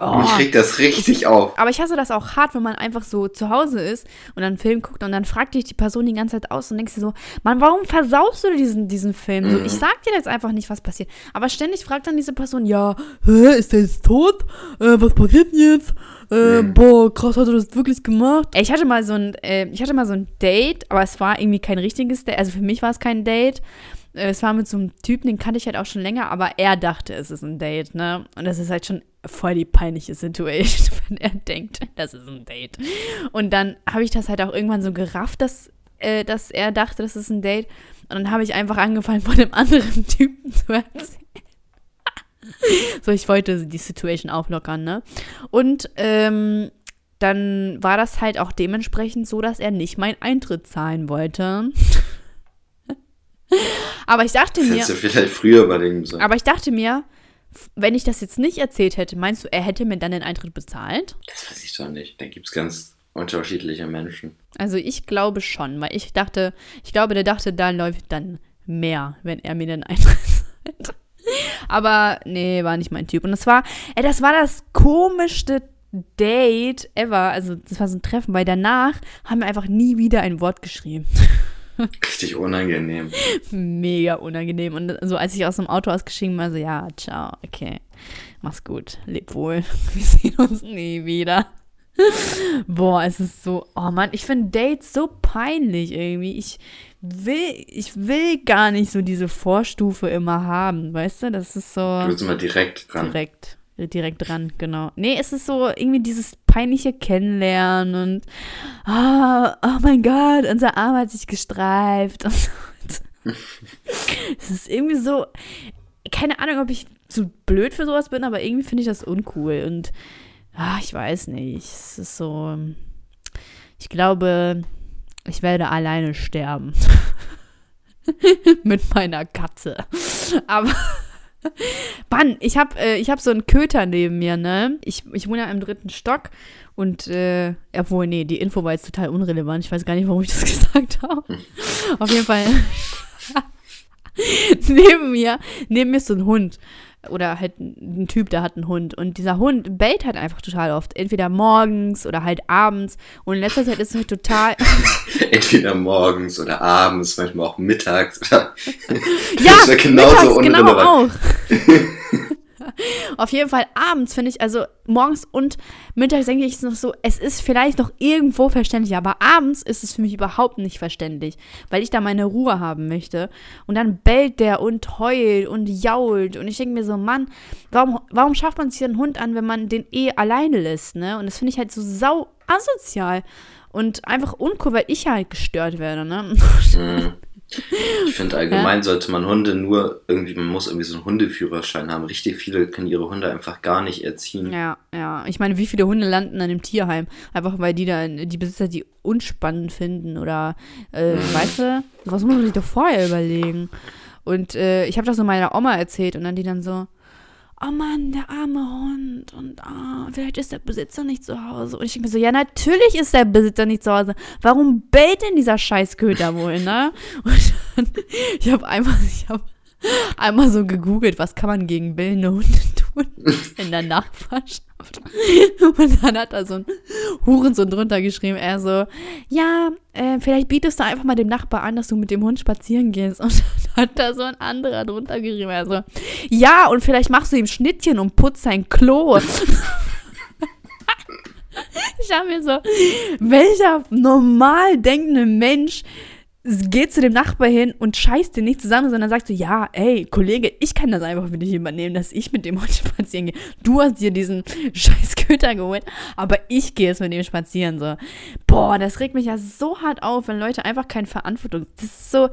Oh, ich krieg das richtig auf. Aber ich hasse das auch hart, wenn man einfach so zu Hause ist und dann einen Film guckt und dann fragt dich die Person die ganze Zeit aus und denkst dir so, Mann, warum versaust du diesen, diesen Film? Mhm. So, ich sag dir jetzt einfach nicht, was passiert. Aber ständig fragt dann diese Person, ja, hä, ist der jetzt tot? Äh, was passiert denn jetzt? Äh, mhm. boah, krass, hat er das wirklich gemacht? Ich hatte mal so ein, äh, ich hatte mal so ein Date, aber es war irgendwie kein richtiges Date. Also für mich war es kein Date. Es war mit so einem Typen, den kannte ich halt auch schon länger, aber er dachte, es ist ein Date, ne? Und das ist halt schon voll die peinliche Situation, wenn er denkt, das ist ein Date. Und dann habe ich das halt auch irgendwann so gerafft, dass, äh, dass er dachte, das ist ein Date. Und dann habe ich einfach angefangen, von dem anderen Typen zu erzählen. so, ich wollte die Situation auflockern, ne? Und ähm, dann war das halt auch dementsprechend so, dass er nicht meinen Eintritt zahlen wollte. Aber ich dachte mir. Hättest du vielleicht früher überlegen sollen. Aber ich dachte mir, wenn ich das jetzt nicht erzählt hätte, meinst du, er hätte mir dann den Eintritt bezahlt? Das weiß ich doch nicht. Da gibt es ganz unterschiedliche Menschen. Also ich glaube schon, weil ich dachte, ich glaube, der dachte, da läuft dann mehr, wenn er mir den Eintritt zahlt. Aber nee, war nicht mein Typ. Und das war, ey, das war das komischste Date ever. Also, das war so ein Treffen, weil danach haben wir einfach nie wieder ein Wort geschrieben. Richtig unangenehm. Mega unangenehm. Und so, als ich aus dem Auto ausgeschrieben war, so, ja, ciao, okay, mach's gut, leb wohl. Wir sehen uns nie wieder. Boah, es ist so, oh Mann, ich finde Dates so peinlich irgendwie. Ich will, ich will gar nicht so diese Vorstufe immer haben, weißt du? Das ist so. Du willst immer direkt ran. Direkt, direkt dran, genau. Nee, es ist so irgendwie dieses peinliche Kennenlernen und ah, oh mein Gott, unser Arm hat sich gestreift. es ist irgendwie so, keine Ahnung, ob ich zu blöd für sowas bin, aber irgendwie finde ich das uncool und ah, ich weiß nicht. Es ist so, ich glaube, ich werde alleine sterben. Mit meiner Katze. Aber. Mann, ich habe äh, hab so einen Köter neben mir, ne? Ich, ich wohne ja im dritten Stock und, äh, obwohl, nee, die Info war jetzt total unrelevant. Ich weiß gar nicht, warum ich das gesagt habe. Auf jeden Fall. neben mir, neben mir ist so ein Hund oder halt ein Typ, der hat einen Hund. Und dieser Hund bellt halt einfach total oft. Entweder morgens oder halt abends. Und in letzter Zeit ist es halt total. Entweder morgens oder abends, manchmal auch mittags. ja, das genauso mittags, genau auch. Auf jeden Fall abends finde ich, also morgens und mittags denke ich es noch so, es ist vielleicht noch irgendwo verständlich, aber abends ist es für mich überhaupt nicht verständlich, weil ich da meine Ruhe haben möchte. Und dann bellt der und heult und jault. Und ich denke mir so, Mann, warum, warum schafft man sich einen Hund an, wenn man den eh alleine lässt, ne? Und das finde ich halt so sau asozial und einfach uncool, weil ich halt gestört werde, ne? Ich finde allgemein ja? sollte man Hunde nur irgendwie, man muss irgendwie so einen Hundeführerschein haben. Richtig viele können ihre Hunde einfach gar nicht erziehen. Ja, ja. Ich meine, wie viele Hunde landen an dem Tierheim? Einfach weil die da, die Besitzer die unspannend finden oder, äh, mhm. weißt du, was muss man sich doch vorher überlegen? Und äh, ich habe das so meiner Oma erzählt und dann die dann so, oh Mann, der arme Hund und oh, vielleicht ist der Besitzer nicht zu Hause. Und ich denke mir so, ja, natürlich ist der Besitzer nicht zu Hause. Warum bellt denn dieser Scheißköter wohl, ne? Und dann, ich habe einmal, ich einmal so gegoogelt, was kann man gegen bellende Hunde tun in der Nachbarschaft. Und dann hat da so ein Hurensohn drunter geschrieben, er so, ja, äh, vielleicht bietest du einfach mal dem Nachbar an, dass du mit dem Hund spazieren gehst. Und dann hat da so ein anderer drunter geschrieben, er so, ja, und vielleicht machst du ihm Schnittchen und putzt sein Klo. ich habe mir so, welcher normal denkende Mensch geht zu dem Nachbar hin und scheißt den nicht zusammen, sondern sagt so, ja, ey, Kollege, ich kann das einfach für dich übernehmen, dass ich mit dem heute spazieren gehe. Du hast dir diesen scheiß Köter geholt, aber ich gehe jetzt mit dem spazieren, so. Boah, das regt mich ja so hart auf, wenn Leute einfach keine Verantwortung, das ist so,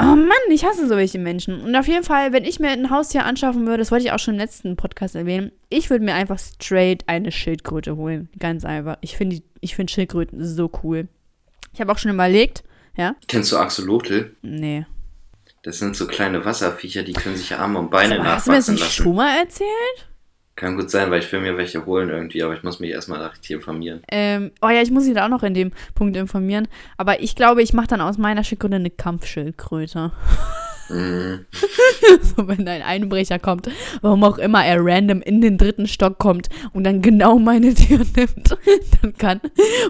oh Mann, ich hasse solche Menschen. Und auf jeden Fall, wenn ich mir ein Haustier anschaffen würde, das wollte ich auch schon im letzten Podcast erwähnen, ich würde mir einfach straight eine Schildkröte holen. Ganz einfach. Ich finde find Schildkröten so cool. Ich habe auch schon überlegt, ja? Kennst du Axolotl? Nee. Das sind so kleine Wasserviecher, die können sich Arme und Beine nachwachsen Hast du mir das nicht schon mal erzählt? Kann gut sein, weil ich will mir welche holen irgendwie, aber ich muss mich erstmal richtig informieren. Ähm, oh ja, ich muss mich da auch noch in dem Punkt informieren. Aber ich glaube, ich mache dann aus meiner Schildkröte eine Kampfschildkröte. Mhm. so, wenn ein Einbrecher kommt, warum auch immer er random in den dritten Stock kommt und dann genau meine Tür nimmt, dann kann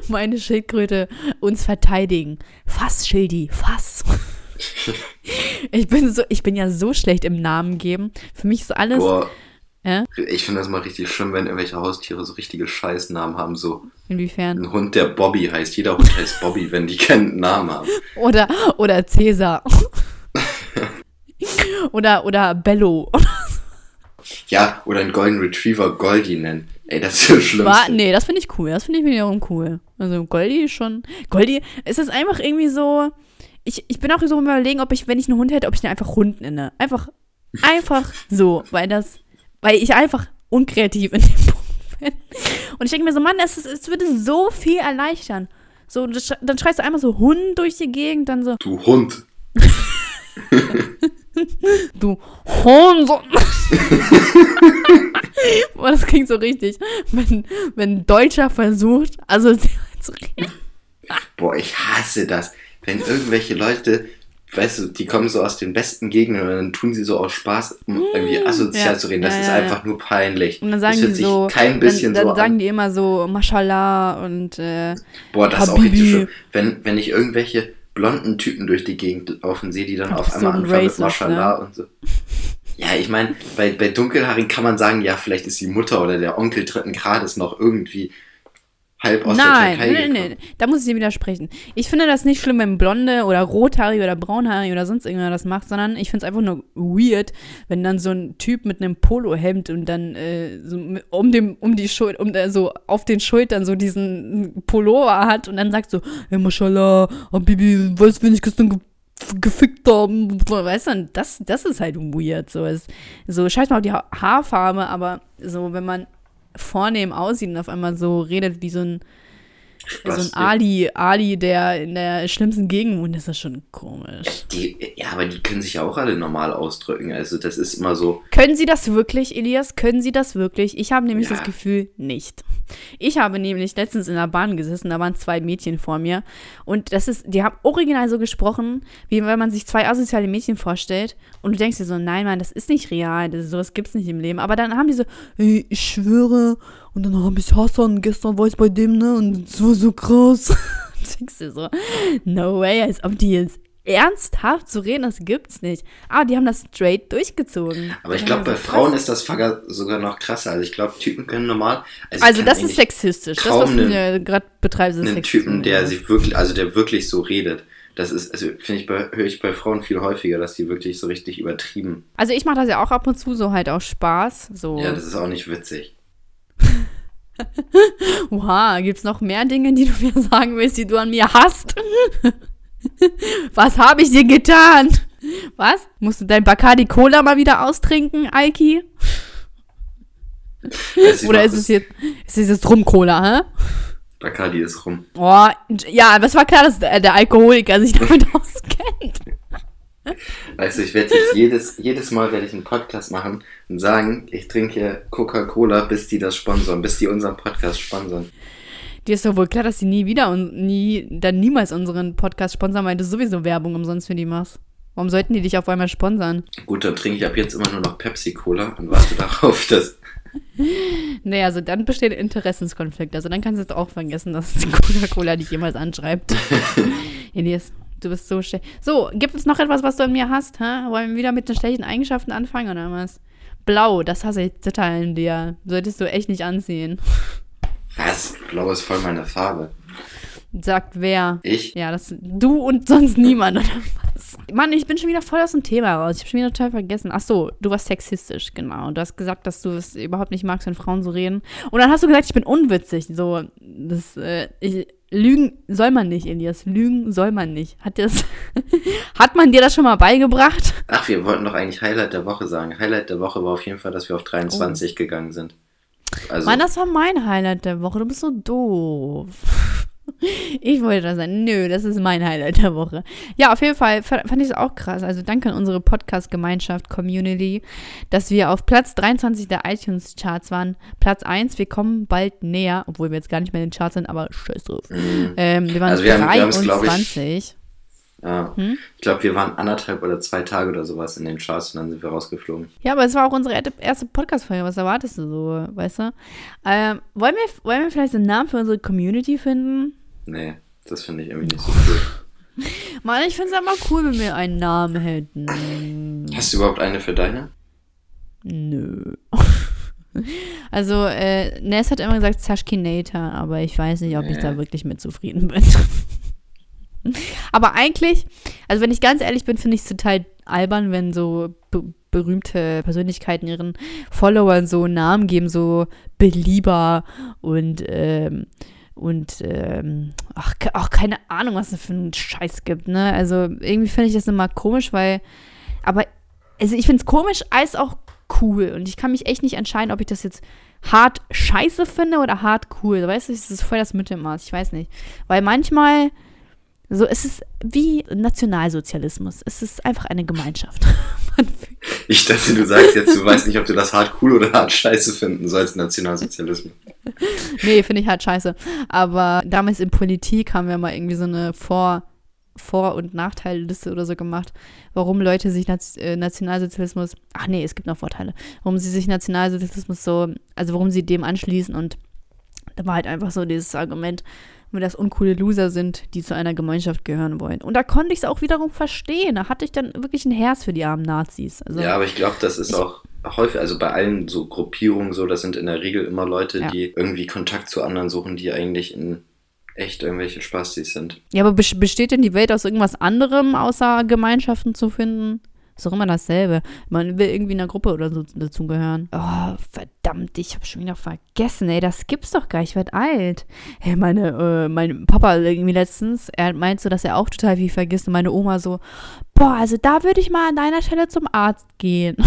meine Schildkröte uns verteidigen. Fass, Schildi, fass. ich bin so, ich bin ja so schlecht im Namen geben. Für mich ist alles. Boah. Ja? Ich finde das mal richtig schlimm, wenn irgendwelche Haustiere so richtige Scheißnamen haben. So Inwiefern? Ein Hund, der Bobby heißt. Jeder Hund heißt Bobby, wenn die keinen Namen haben. Oder, oder Cäsar. Oder, oder Bello. ja, oder ein Golden Retriever Goldie nennen. Ey, das ist so schlimm. Nee, das finde ich cool. Das finde ich wiederum cool. Also Goldie ist schon. Goldie, es ist einfach irgendwie so. Ich, ich bin auch so überlegen, ob ich, wenn ich einen Hund hätte, ob ich ihn einfach Hund nenne. Einfach, einfach so, weil das, weil ich einfach unkreativ in dem Punkt bin. Und ich denke mir so, Mann, es, es würde so viel erleichtern. So, dann schreist du einmal so Hund durch die Gegend, dann so. Du Hund. du Hohnsohn. Boah, das klingt so richtig. Wenn, wenn ein Deutscher versucht, also zu reden. Boah, ich hasse das. Wenn irgendwelche Leute weißt du, die kommen so aus den besten Gegenden und dann tun sie so aus Spaß, um irgendwie asozial ja. zu reden. Das Ja, ist ja, einfach nur peinlich. Und dann sagen das die hört sich so, kein bisschen dann, dann so sagen an. die immer so, Mashallah und äh, Boah, das ist auch Habibi. richtig schlimm. Wenn, wenn ich irgendwelche blonden Typen durch die Gegend laufen sehe, die dann Ach, auf so einmal ein anfangen mit Racist, ne? Und so. Ja, ich meine, bei, bei Dunkelhaarigen kann man sagen, ja, vielleicht ist die Mutter oder der Onkel dritten Grades noch irgendwie halb aus Nein, der Türkei nein, gekommen. nein, da muss ich dir widersprechen. Ich finde das nicht schlimm, wenn Blonde oder Rothaarig oder Braunhaarig oder sonst irgendwer das macht, sondern ich finde es einfach nur weird, wenn dann so ein Typ mit einem Polohemd und dann äh, so um, dem, um die Schul um äh, so auf den Schultern so diesen Pullover hat und dann sagt so, hey, Mashallah, Habibi, weißt du, wenn ich gestern ge gefickt haben, weißt du, das, das ist halt weird, so, es, so scheiß mal auf die ha Haarfarbe, aber so, wenn man vornehm aussieht und auf einmal so redet wie so ein so ein. Ali, Ali, der in der schlimmsten Gegend wohnt, ist das schon komisch. Die, ja, aber die können sich ja auch alle normal ausdrücken. Also das ist immer so, Können Sie das wirklich, Elias? Können Sie das wirklich? Ich habe nämlich Ja. das Gefühl, nicht. Ich habe nämlich letztens in der Bahn gesessen, da waren zwei Mädchen vor mir und das ist, die haben original so gesprochen, wie wenn man sich zwei asoziale Mädchen vorstellt und du denkst dir so, nein, Mann, das ist nicht real, das, sowas gibt's nicht im Leben. Aber dann haben die so, ey, ich schwöre, und dann habe ich Hassan, gestern war ich bei dem, ne, und es war so krass. du denkst dir so, no way, als ob die jetzt ernsthaft zu reden, das gibt's nicht. Aber die haben das straight durchgezogen. aber ich glaube, bei krass. Frauen ist das sogar noch krasser. Also ich glaube, Typen können normal. Also kann das ist sexistisch. Das, was du gerade betreibst, ist einen sexistisch. Typen, der sich wirklich, also der wirklich so redet. Das ist, also finde ich, bei- höre ich bei Frauen viel häufiger, dass die wirklich so richtig übertrieben. Also ich mache das ja auch ab und zu, so halt auch Spaß. So, Ja, das ist auch nicht witzig. oha, gibt's noch mehr Dinge, die du mir sagen willst, die du an mir hast? Was habe ich dir getan? Was? Musst du dein Bacardi Cola mal wieder austrinken, Aiki? Oder ist es jetzt, ist es jetzt Rum-Cola, hä? Bacardi ist rum. Oh, ja, aber es war klar, dass der, der Alkoholiker sich damit auskennt. Weißt du, ich werde jetzt jedes, jedes Mal werde ich einen Podcast machen und sagen, ich trinke Coca-Cola, bis die das sponsern, bis die unseren Podcast sponsern. Dir ist doch wohl klar, dass sie nie wieder und nie, dann niemals unseren Podcast sponsern, weil du sowieso Werbung umsonst für die machst. Warum sollten die dich auf einmal sponsern? Gut, dann trinke ich ab jetzt immer nur noch Pepsi-Cola und warte darauf, dass. Nee, also dann besteht Interessenskonflikt. Also dann kannst du es auch vergessen, dass die Coca-Cola dich jemals anschreibt. Elias, du bist so schlecht. So, gibt es noch etwas, was du an mir hast? Hä? Wollen wir wieder mit den schlechten Eigenschaften anfangen oder was? Blau, das hasse ich total in dir. Solltest du echt nicht anziehen. Was? Blau ist voll meine Farbe. Sagt wer? Ich? Ja, das du und sonst niemand, oder was? Mann, ich bin schon wieder voll aus dem Thema raus. Ich habe schon wieder total vergessen. Ach so, du warst sexistisch, genau. Du hast gesagt, dass du es überhaupt nicht magst, wenn Frauen so reden. Und dann hast du gesagt, ich bin unwitzig. So, das, äh, ich, Lügen soll man nicht, Elias. Lügen soll man nicht. Hat, das, hat man dir das schon mal beigebracht? Ach, wir wollten doch eigentlich Highlight der Woche sagen. Highlight der Woche war auf jeden Fall, dass wir auf 23 gegangen sind. Also, Mann, das war mein Highlight der Woche. Du bist so doof. Ich wollte das sagen. Nö, das ist mein Highlight der Woche. Ja, auf jeden Fall fa- fand ich es auch krass. Also danke an unsere Podcast-Gemeinschaft, Community, dass wir auf Platz 23 der iTunes-Charts waren. Platz 1, wir kommen bald näher, obwohl wir jetzt gar nicht mehr in den Charts sind, aber scheiß drauf. Ähm, wir waren Also wir haben- wir haben's, glaub ich, 23. ja. Hm? Ich glaube, wir waren anderthalb oder zwei Tage oder sowas in den Charts und dann sind wir rausgeflogen. Ja, aber es war auch unsere erste Podcast-Folge. Was erwartest du so, weißt du? Ähm, wollen, wir, wollen wir vielleicht einen Namen für unsere Community finden? Nee, das finde ich irgendwie nicht so cool. Mann, ich finde es aber cool, wenn wir einen Namen hätten. Hast du überhaupt eine für deine? Nö. Also, äh, Ness hat immer gesagt Sashkinator, aber ich weiß nicht, ob ich Nee. da wirklich mit zufrieden bin. aber eigentlich, also wenn ich ganz ehrlich bin, finde ich es total albern, wenn so be berühmte Persönlichkeiten ihren Followern so Namen geben, so Belieber und, ähm, und, ähm, ach, auch keine Ahnung, was es für einen Scheiß gibt, ne? Also irgendwie finde ich das immer komisch, weil, aber, also ich finde es komisch als auch cool und ich kann mich echt nicht entscheiden, ob ich das jetzt hart scheiße finde oder hart cool. Weißt du, es ist voll das Mittelmaß, ich weiß nicht. Weil manchmal, so, es ist wie Nationalsozialismus. Es ist einfach eine Gemeinschaft. Ich dachte, du sagst jetzt, du weißt nicht, ob du das hart cool oder hart scheiße finden sollst, Nationalsozialismus. nee, finde ich halt scheiße. Aber damals in Politik haben wir mal irgendwie so eine Vor- Vor- und Nachteilliste oder so gemacht, warum Leute sich äh, Nationalsozialismus, ach nee, es gibt noch Vorteile, warum sie sich Nationalsozialismus so, also warum sie dem anschließen und da war halt einfach so dieses Argument, wenn das uncoole Loser sind, die zu einer Gemeinschaft gehören wollen. Und da konnte ich es auch wiederum verstehen. Da hatte ich dann wirklich ein Herz für die armen Nazis. Also, ja, aber ich glaube, das ist auch häufig, also bei allen so Gruppierungen so, das sind in der Regel immer Leute, Ja. die irgendwie Kontakt zu anderen suchen, die eigentlich in echt irgendwelche Spastis sind. Ja, aber bes- besteht denn die Welt aus irgendwas anderem, außer Gemeinschaften zu finden? Ist doch immer dasselbe. Man will irgendwie einer Gruppe oder so dazugehören. Oh, verdammt, ich habe schon wieder vergessen, ey, das gibt's doch gar nicht, ich werd alt. Hey, meine, äh, mein Papa irgendwie letztens, er meint so, dass er auch total viel vergisst und meine Oma so, boah, also da würde ich mal an deiner Stelle zum Arzt gehen.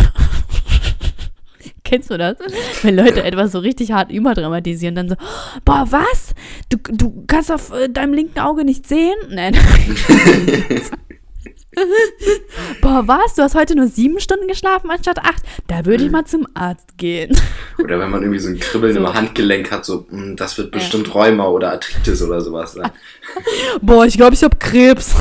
Kennst du das? Wenn Leute etwas so richtig hart überdramatisieren, dann so, boah, was? Du, du kannst auf äh, deinem linken Auge nicht sehen? Nein. boah, was? Du hast heute nur sieben Stunden geschlafen anstatt acht? Da würde ich mal zum Arzt gehen. Oder wenn man irgendwie so ein Kribbeln So. im Handgelenk hat, so, "Hm, das wird bestimmt Rheuma oder Arthritis oder sowas sein. Boah, ich glaube, ich habe Krebs.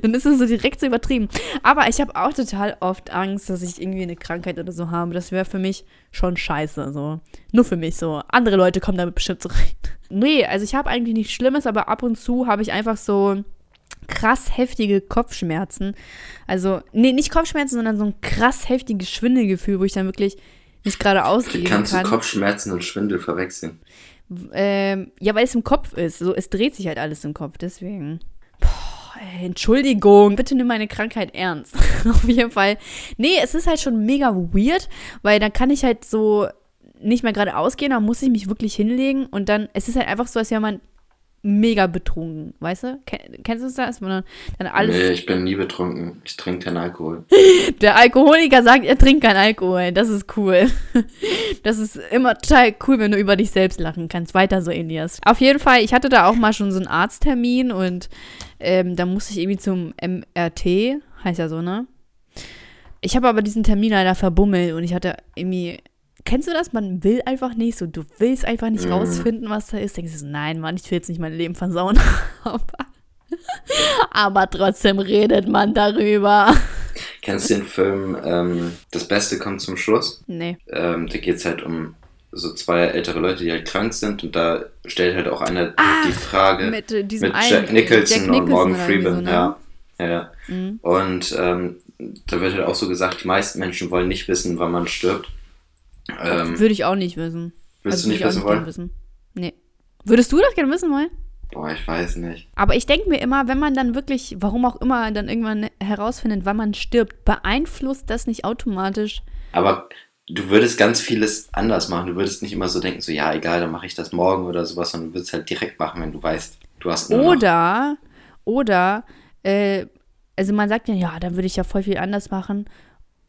Dann ist es so direkt so übertrieben. Aber ich habe auch total oft Angst, dass ich irgendwie eine Krankheit oder so habe. Das wäre für mich schon scheiße. So. Nur für mich so. Andere Leute kommen damit bestimmt zurecht. Nee, also ich habe eigentlich nichts Schlimmes, aber ab und zu habe ich einfach so krass heftige Kopfschmerzen. Also, nee, nicht Kopfschmerzen, sondern so ein krass heftiges Schwindelgefühl, wo ich dann wirklich nicht gerade ausgehen Kannst du kann. Kopfschmerzen und Schwindel verwechseln? Ähm, ja, weil es im Kopf ist. So, es dreht sich halt alles im Kopf, deswegen. Boah, ey, Entschuldigung, bitte nimm meine Krankheit ernst. Auf jeden Fall. Nee, es ist halt schon mega weird, weil dann kann ich halt so nicht mehr gerade ausgehen, dann muss ich mich wirklich hinlegen und dann, es ist halt einfach so, als wäre man mega betrunken, weißt du? Ken, kennst du das? Dann, dann alles. Nee, ich bin nie betrunken. Ich trinke keinen Alkohol. Der Alkoholiker sagt, er trinkt keinen Alkohol. Das ist cool. Das ist immer total cool, wenn du über dich selbst lachen kannst. Weiter so, Elias. Auf jeden Fall, ich hatte da auch mal schon so einen Arzttermin und ähm, da musste ich irgendwie zum MRT, heißt ja so, ne? Ich habe aber diesen Termin leider verbummelt und ich hatte irgendwie. Kennst du das? Man will einfach nicht so. Du willst einfach nicht Mhm. rausfinden, was da ist. Denkst du so, nein, Mann, ich will jetzt nicht mein Leben versauen. aber, aber trotzdem redet man darüber. Kennst du den Film ähm, Das Beste kommt zum Schluss? Nee. Ähm, da geht es halt um so zwei ältere Leute, die halt krank sind und da stellt halt auch einer Ach, die Frage mit, äh, mit Jack Nicholson, Jack und Morgan Freeman. so, ne? ja. ja, ja. Mhm. Und ähm, da wird halt auch so gesagt, die meisten Menschen wollen nicht wissen, wann man stirbt. Ähm, Würde ich auch nicht wissen. willst Also du nicht wissen wollen? wissen. Nee. Würdest du das gerne wissen wollen? Boah, ich weiß nicht. Aber ich denke mir immer, wenn man dann wirklich, warum auch immer, dann irgendwann herausfindet, wann man stirbt, beeinflusst das nicht automatisch. Aber du würdest ganz vieles anders machen. Du würdest nicht immer so denken, so ja, egal, dann mache ich das morgen oder sowas, sondern du würdest halt direkt machen, wenn du weißt, du hast nur noch. Oder, oder, äh, also man sagt ja, ja, dann würde ich ja voll viel anders machen.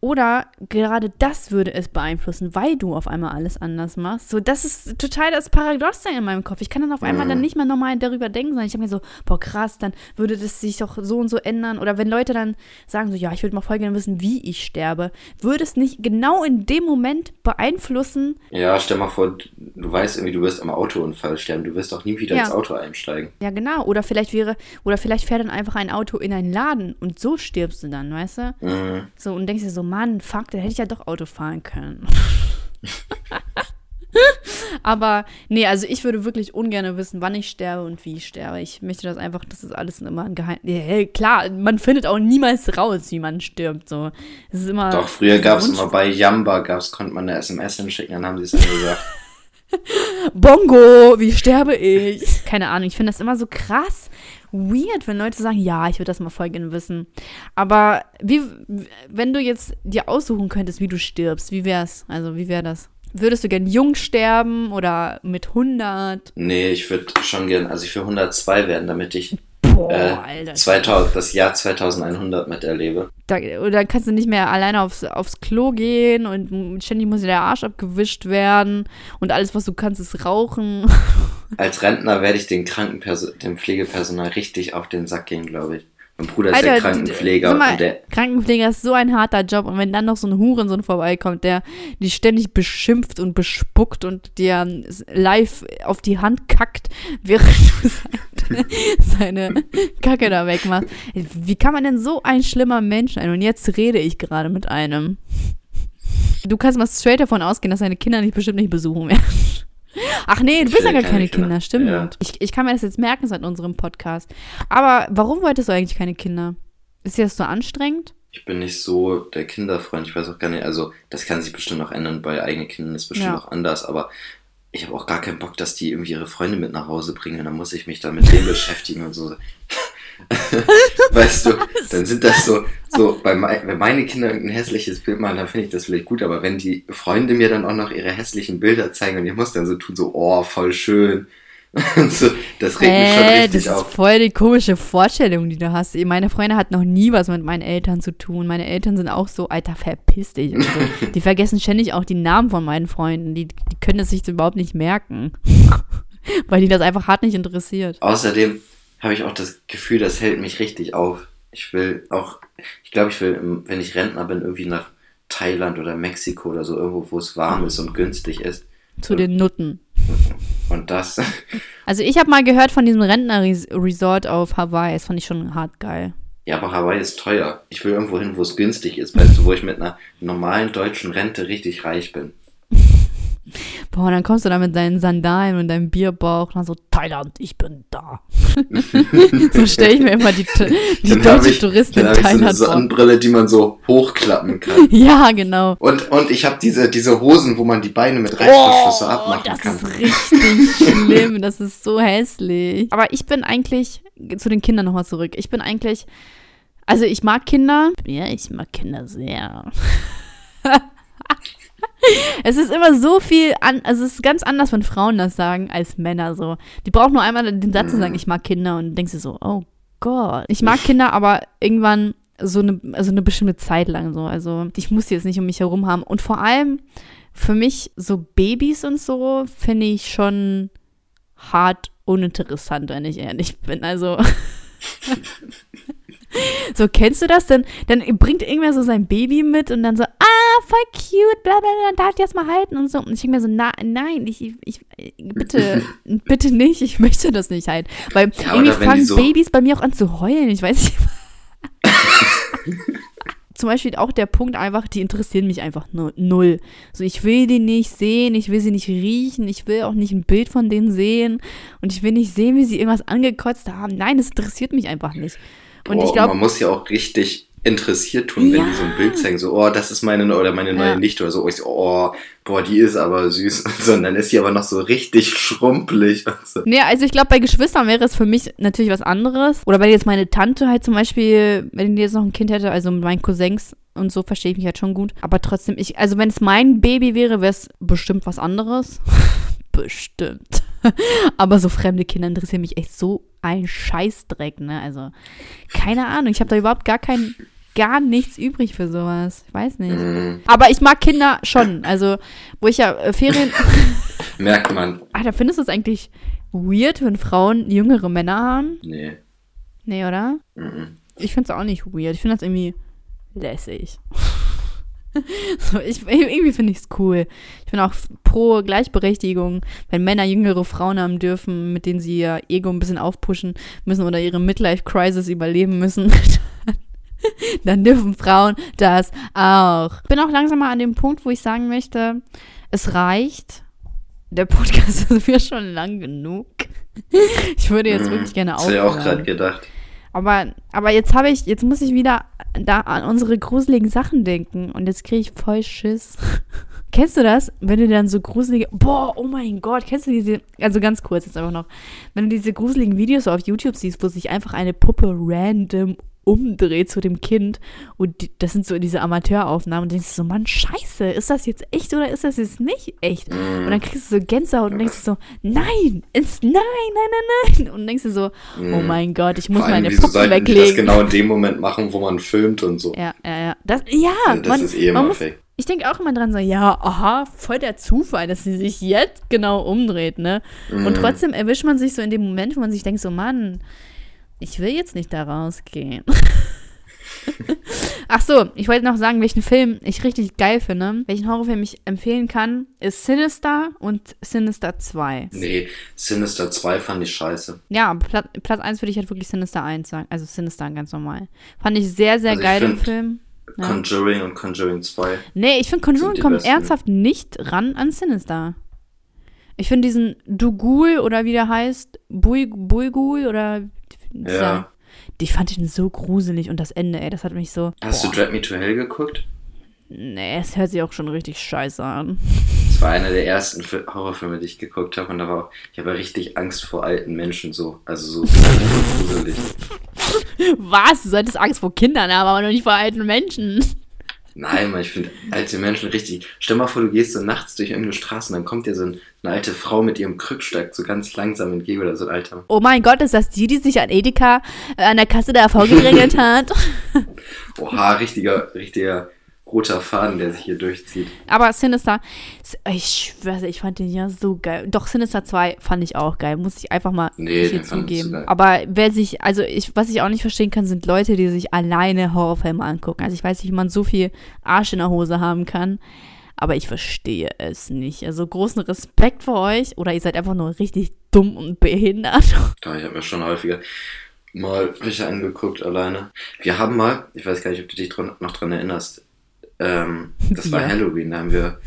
Oder gerade das würde es beeinflussen, weil du auf einmal alles anders machst. So, das ist total das Paradoxon in meinem Kopf. Ich kann dann auf einmal Mhm. dann nicht mehr normal darüber denken, sondern ich denke mir so, boah, krass, dann würde das sich doch so und so ändern. Oder wenn Leute dann sagen so, ja, ich würde mal voll gerne wissen, wie ich sterbe, würde es nicht genau in dem Moment beeinflussen, Ja, stell mal vor, du weißt irgendwie, du wirst am Autounfall sterben. Du wirst doch nie wieder Ja. ins Auto einsteigen. Ja, genau. Oder vielleicht wäre, oder vielleicht fährt dann einfach ein Auto in einen Laden und so stirbst du dann, weißt du? Mhm. So, und denkst dir so, Mann, fuck, da hätte ich ja doch Auto fahren können. Aber, nee, also ich würde wirklich ungern wissen, wann ich sterbe und wie ich sterbe. Ich möchte das einfach, das ist alles immer ein Geheim. Ja, klar, man findet auch niemals raus, wie man stirbt. So. Es ist immer. Doch, früher gab es immer bei Yamba, gab's, konnte man eine SMS hinschicken, dann haben sie es angesagt. Bongo, wie sterbe ich? Keine Ahnung, ich finde das immer so krass weird, wenn Leute sagen, ja, ich würde das mal voll gerne wissen. Aber wie, wenn du jetzt dir aussuchen könntest, wie du stirbst, wie wär's? Also, wie wäre das? Würdest du gern jung sterben oder mit 100? nee, ich würde schon gern, also ich will 102 werden, damit ich Boah, äh, Alter. 2000, das Jahr 2100 miterlebe. Da, oder kannst du nicht mehr alleine aufs, aufs Klo gehen und ständig muss dir der Arsch abgewischt werden und alles, was du kannst, ist rauchen. Als Rentner werde ich den Krankenperson, dem Pflegepersonal richtig auf den Sack gehen, glaube ich. Mein Bruder ist der Krankenpfleger. Mal, und der, Krankenpfleger ist so ein harter Job und wenn dann noch so ein Hurensohn vorbeikommt, der die ständig beschimpft und bespuckt und dir live auf die Hand kackt, während du seine, seine Kacke da wegmachst. Wie kann man denn so ein schlimmer Mensch sein? Und jetzt rede ich gerade mit einem. Du kannst mal straight davon ausgehen, dass deine Kinder dich bestimmt nicht besuchen werden. Ach nee, du bist ja gar keine Kinder, Kinder. stimmt. Ja. Ich, ich kann mir das jetzt merken seit unserem Podcast. Aber warum wolltest du eigentlich keine Kinder? Ist dir das so anstrengend? Ich bin nicht so der Kinderfreund. Ich weiß auch gar nicht, also das kann sich bestimmt noch ändern. Bei eigenen Kindern ist bestimmt ja. auch anders, aber ich habe auch gar keinen Bock, dass die irgendwie ihre Freunde mit nach Hause bringen. Dann muss ich mich da mit denen beschäftigen und so. weißt du, dann sind das so, so bei mein, wenn meine Kinder ein hässliches Bild machen, dann finde ich das vielleicht gut, aber wenn die Freunde mir dann auch noch ihre hässlichen Bilder zeigen und ich muss dann so tun, so, oh, voll schön. so, das regt mich schon richtig das auf. Das ist voll die komische Vorstellung, die du hast. Meine Freunde hatten noch nie was mit meinen Eltern zu tun. Meine Eltern sind auch so, Alter, verpiss dich. So. die vergessen ständig auch die Namen von meinen Freunden. Die, die können es sich überhaupt nicht merken. Weil die das einfach hart nicht interessiert. Außerdem, habe ich auch das Gefühl, das hält mich richtig auf. Ich will auch, ich glaube, ich will, wenn ich Rentner bin, irgendwie nach Thailand oder Mexiko oder so, irgendwo, wo es warm ist und günstig ist. Zu und, den Nutten. Und das. Also ich habe mal gehört von diesem Rentner-Resort auf Hawaii. Das fand ich schon hart geil. Ja, aber Hawaii ist teuer. Ich will irgendwo hin, wo es günstig ist, weißt du, wo ich mit einer normalen deutschen Rente richtig reich bin. Boah, dann kommst du da mit deinen Sandalen und deinem Bierbauch und dann so, Thailand, ich bin da. so stelle ich mir immer die, die deutsche ich, Touristin in Thailand vor. so eine Sonnenbrille, die man so hochklappen kann. ja, genau. Und, und ich habe diese, diese Hosen, wo man die Beine mit Reißverschluss so oh, abmachen das kann. Das ist richtig schlimm, das ist so hässlich. Aber ich bin eigentlich, zu den Kindern nochmal zurück, ich bin eigentlich, also ich mag Kinder. Ja, ich mag Kinder sehr es ist immer so viel, an, also es ist ganz anders, wenn Frauen das sagen, als Männer so. Die brauchen nur einmal den Satz zu sagen, mhm. ich mag Kinder und denkst du so, oh Gott. Ich mag Kinder, aber irgendwann so eine, also eine bestimmte Zeit lang so. Also ich muss die jetzt nicht um mich herum haben. Und vor allem für mich so Babys und so finde ich schon hart uninteressant, wenn ich ehrlich bin. Also so, kennst du das? Dann, dann bringt irgendwer so sein Baby mit und dann so, ah, voll cute, bla bla bla, darf ich das mal halten und so. Und ich denke mir so, na, nein, ich, ich, bitte, bitte nicht, ich möchte das nicht halten. Weil ja, irgendwie fangen so Babys bei mir auch an zu heulen, ich weiß nicht. Zum Beispiel auch der Punkt einfach, die interessieren mich einfach null. So, ich will die nicht sehen, ich will sie nicht riechen, ich will auch nicht ein Bild von denen sehen und ich will nicht sehen, wie sie irgendwas angekotzt haben. Nein, das interessiert mich einfach nicht. Und Boah, ich glaube. Man muss ja auch richtig interessiert tun, ja. wenn die so ein Bild zeigen, so, oh, das ist meine oder meine neue ja. Nichte oder so. Ich so, oh, boah, die ist aber süß. Sondern ist sie aber noch so richtig schrumpelig. Und so. Nee, also ich glaube, bei Geschwistern wäre es für mich natürlich was anderes. Oder weil jetzt meine Tante halt zum Beispiel, wenn die jetzt noch ein Kind hätte, also mein Cousins und so verstehe ich mich halt schon gut. Aber trotzdem, ich, also wenn es mein Baby wäre, wäre es bestimmt was anderes. bestimmt. aber so fremde Kinder interessieren mich echt so ein Scheißdreck, ne? Also, keine Ahnung. Ich habe da überhaupt gar kein, gar nichts übrig für sowas. Ich weiß nicht. Mhm. Aber ich mag Kinder schon. Also, wo ich ja äh, Ferien. Merkt man. Ah, da findest du es eigentlich weird, wenn Frauen jüngere Männer haben? Nee. Nee, oder? Mhm. Ich finde es auch nicht weird. Ich finde das irgendwie lässig. so, ich, irgendwie finde ich es cool. Ich bin auch pro Gleichberechtigung, wenn Männer jüngere Frauen haben dürfen, mit denen sie ihr Ego ein bisschen aufpushen müssen oder ihre Midlife-Crisis überleben müssen. dann dürfen Frauen das auch. Ich bin auch langsam mal an dem Punkt, wo ich sagen möchte, es reicht. Der Podcast ist mir schon lang genug. Ich würde jetzt mhm, wirklich gerne aufhören. Das habe ich auch gerade gedacht. Aber, aber jetzt habe ich, jetzt muss ich wieder da an unsere gruseligen Sachen denken und jetzt kriege ich voll Schiss. kennst du das? Wenn du dann so gruselige, boah, oh mein Gott, kennst du diese, also ganz kurz jetzt einfach noch, wenn du diese gruseligen Videos auf YouTube siehst, wo sich einfach eine Puppe random umdreht zu dem Kind und die, das sind so diese Amateuraufnahmen und denkst du so, Mann, scheiße, ist das jetzt echt oder ist das jetzt nicht echt? Und dann kriegst du so Gänsehaut und denkst du so, nein, ist nein, nein, nein, nein. Und denkst du so, oh mein Gott, ich muss allem, meine Puppe weglegen. Die das genau in dem Moment machen, wo man filmt und so. Ja, ja, ja. Das, ja, das man, ist eh immer fake. Ich denke auch immer dran so, ja, aha, voll der Zufall, dass sie sich jetzt genau umdreht, ne? Mhm. Und trotzdem erwischt man sich so in dem Moment, wo man sich denkt so, Mann, Ich will jetzt nicht da rausgehen. Ach so, ich wollte noch sagen, welchen Film ich richtig geil finde, welchen Horrorfilm ich empfehlen kann, ist Sinister und Sinister 2. Nee, Sinister 2 fand ich scheiße. Ja, Platz, Platz 1 würde ich halt wirklich Sinister 1 sagen. Also Sinister ganz normal. Fand ich sehr, sehr Also geil im find- Film. Ja. Conjuring und Conjuring 2. Nee, ich finde Conjuring kommt besten. ernsthaft nicht ran an Sinister. Ich finde diesen Dugul oder wie der heißt, Bui- Buigul oder dieser, Ja. die fand ich so gruselig und das Ende, ey, das hat mich so. Hast du Drag Me to Hell geguckt? Nee, es hört sich auch schon richtig scheiße an. Das war einer der ersten Fi- Horrorfilme, die ich geguckt habe. Und da war auch, ich habe richtig Angst vor alten Menschen so. Also so gruselig. Was? Du solltest Angst vor Kindern haben, aber noch nicht vor alten Menschen. Nein, Mann, ich finde alte Menschen richtig. Stell mal vor, du gehst so nachts durch irgendeine Straße und dann kommt dir so ein, eine alte Frau mit ihrem Krückstock so ganz langsam entgegen oder so ein alter. Oh mein Gott, ist das die, die sich an Edeka äh, an der Kasse der AV gedrängelt hat? Oha, richtiger, richtiger roter Faden, der sich hier durchzieht. Aber Sinister, ich schwöre, ich fand den ja so geil. Doch, Sinister 2 fand ich auch geil, muss ich einfach mal Nee, hier so zugeben. Aber wer sich, also ich, was ich auch nicht verstehen kann, sind Leute, die sich alleine Horrorfilme angucken. Also ich weiß nicht, wie man so viel Arsch in der Hose haben kann. Aber ich verstehe es nicht. Also großen Respekt vor euch. Oder ihr seid einfach nur richtig dumm und behindert. Da, ich habe mir schon häufiger mal welche angeguckt alleine. Wir haben mal, ich weiß gar nicht, ob du dich noch dran erinnerst, ähm, das war Ja. Halloween, da haben wir,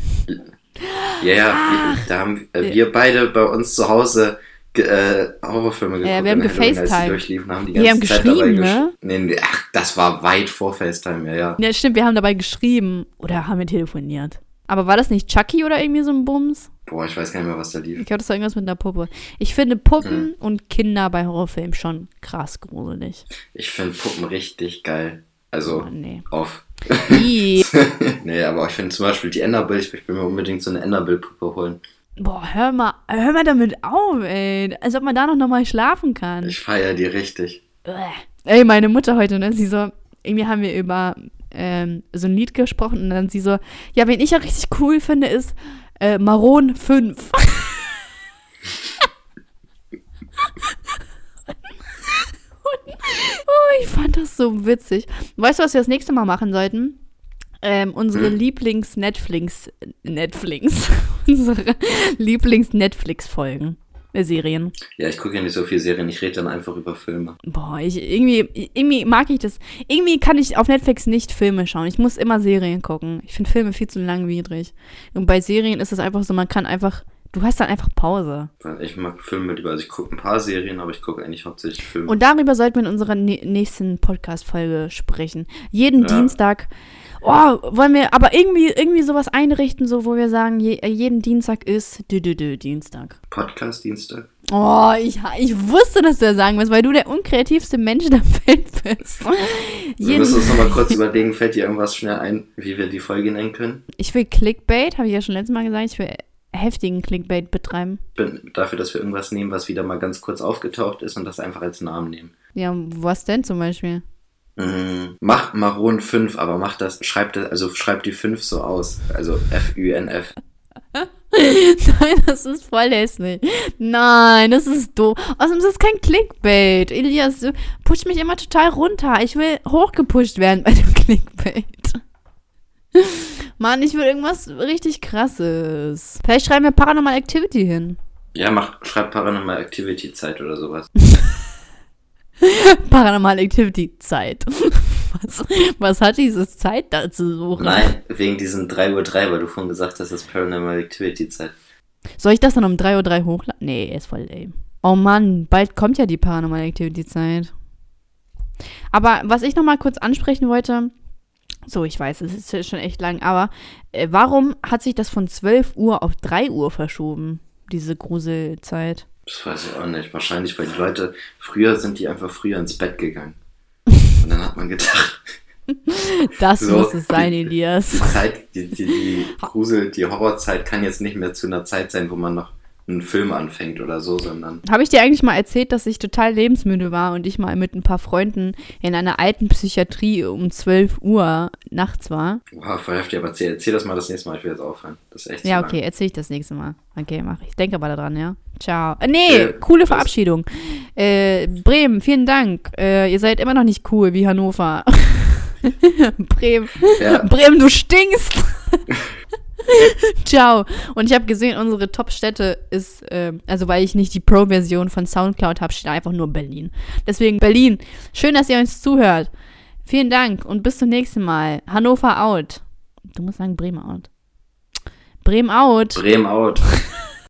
ja, ja, wir, da haben äh, wir beide bei uns zu Hause äh, Horrorfilme geguckt. Ja, wir haben gefacetimed. haben Wir haben dabei geschrieben, gesch- ne? Nee, ach, das war weit vor FaceTime, ja, ja. Ja, stimmt, wir haben dabei geschrieben. Oder haben wir telefoniert. Aber war das nicht Chucky oder irgendwie so ein Bums? Boah, ich weiß gar nicht mehr, was da lief. Ich glaube, das war irgendwas mit einer Puppe. Ich finde Puppen und Kinder bei Horrorfilmen schon krass gruselig. Ich finde Puppen richtig geil. Also, Oh, nee. auf. Nee, aber ich finde zum Beispiel die Annabelle, ich will mir unbedingt so eine Annabelle-Puppe holen. Boah, hör mal, hör mal damit auf, ey. Als ob man da noch normal schlafen kann. Ich feiere die richtig. Ey, meine Mutter heute, ne, sie so, irgendwie haben wir über ähm, so ein Lied gesprochen und dann sie so, ja, wen ich ja richtig cool finde, ist äh, Maron 5. Oh, ich fand das so witzig. Weißt du, was wir das nächste Mal machen sollten? Ähm, unsere Hm. Lieblings-Netflix, Netflix, unsere Lieblings-Netflix-Folgen, äh, Serien. Ja, ich gucke ja nicht so viel Serien, ich rede dann einfach über Filme. Boah, ich, irgendwie, irgendwie mag ich das. Irgendwie kann ich auf Netflix nicht Filme schauen. Ich muss immer Serien gucken. Ich finde Filme viel zu langwierig. Und bei Serien ist es einfach so, man kann einfach, du hast dann einfach Pause. Weil ich mag Filme lieber. Also ich gucke ein paar Serien, aber ich gucke eigentlich hauptsächlich Filme. Und darüber sollten wir in unserer nä- nächsten Podcast-Folge sprechen. Jeden Ja. Dienstag. Oh, wollen wir aber irgendwie, irgendwie sowas einrichten, so wo wir sagen, je, jeden Dienstag ist dü, dü, dü, Dienstag. Podcast Dienstag. Oh, ich, ich wusste, dass du das sagen wirst, weil du der unkreativste Mensch der Welt bist. Wir müssen uns nochmal kurz überlegen, fällt dir irgendwas schnell ein, wie wir die Folge nennen können? Ich will Clickbait, habe ich ja schon letztes Mal gesagt, ich will heftigen Clickbait betreiben. Ich bin dafür, dass wir irgendwas nehmen, was wieder mal ganz kurz aufgetaucht ist und das einfach als Namen nehmen. Ja, was denn zum Beispiel? Mhm. Mach Maron 5, aber mach das, schreib das, also schreib die 5 so aus. Also F-U-N-F. Nein, das ist voll hässlich. Nein, das ist doof. Außerdem ist das kein Clickbait. Elias, du pusht mich immer total runter. Ich will hochgepusht werden bei dem Clickbait. Mann, ich will irgendwas richtig krasses. Vielleicht schreiben wir Paranormal Activity hin. Ja, mach, schreib Paranormal Activity Zeit oder sowas. Paranormal Activity Zeit. Was, was hat dieses Zeit da zu suchen? Nein, wegen diesen 3.03 Uhr, weil du vorhin gesagt hast, das ist Paranormal Activity Zeit. Soll ich das dann um 3.03 Uhr hochladen? Nee, ist voll lame. Oh Mann, bald kommt ja die Paranormal Activity Zeit. Aber was ich nochmal kurz ansprechen wollte, so, ich weiß, es ist ja schon echt lang, aber äh, warum hat sich das von 12 Uhr auf 3 Uhr verschoben, diese Gruselzeit? Das weiß ich auch nicht. Wahrscheinlich, weil die Leute, früher sind die einfach früher ins Bett gegangen. Und dann hat man gedacht, Das So, muss es sein, die- Elias. die Zeit, die, die, die Grusel, die Horrorzeit kann jetzt nicht mehr zu einer Zeit sein, wo man noch einen Film anfängt oder so, sondern. Habe ich dir eigentlich mal erzählt, dass ich total lebensmüde war und ich mal mit ein paar Freunden in einer alten Psychiatrie um 12 Uhr nachts war? Wow, voll heftig, aber erzähl, erzähl das mal das nächste Mal, ich will jetzt aufhören. Das ist echt Ja, okay, erzähl ich das nächste Mal. Okay, mach ich. Denke aber daran, ja. Ciao. Äh, nee, Äh, coole? Verabschiedung. Äh, Bremen, vielen Dank. Äh, ihr seid immer noch nicht cool wie Hannover. Bremen. Ja. Bremen, du stinkst. Ciao. Und ich habe gesehen, unsere Top-Städte ist, ähm, also weil ich nicht die Pro-Version von Soundcloud habe, steht einfach nur Berlin. Deswegen Berlin. Schön, dass ihr uns zuhört. Vielen Dank und bis zum nächsten Mal. Hannover out. Du musst sagen Bremen out. Bremen out. Bremen out.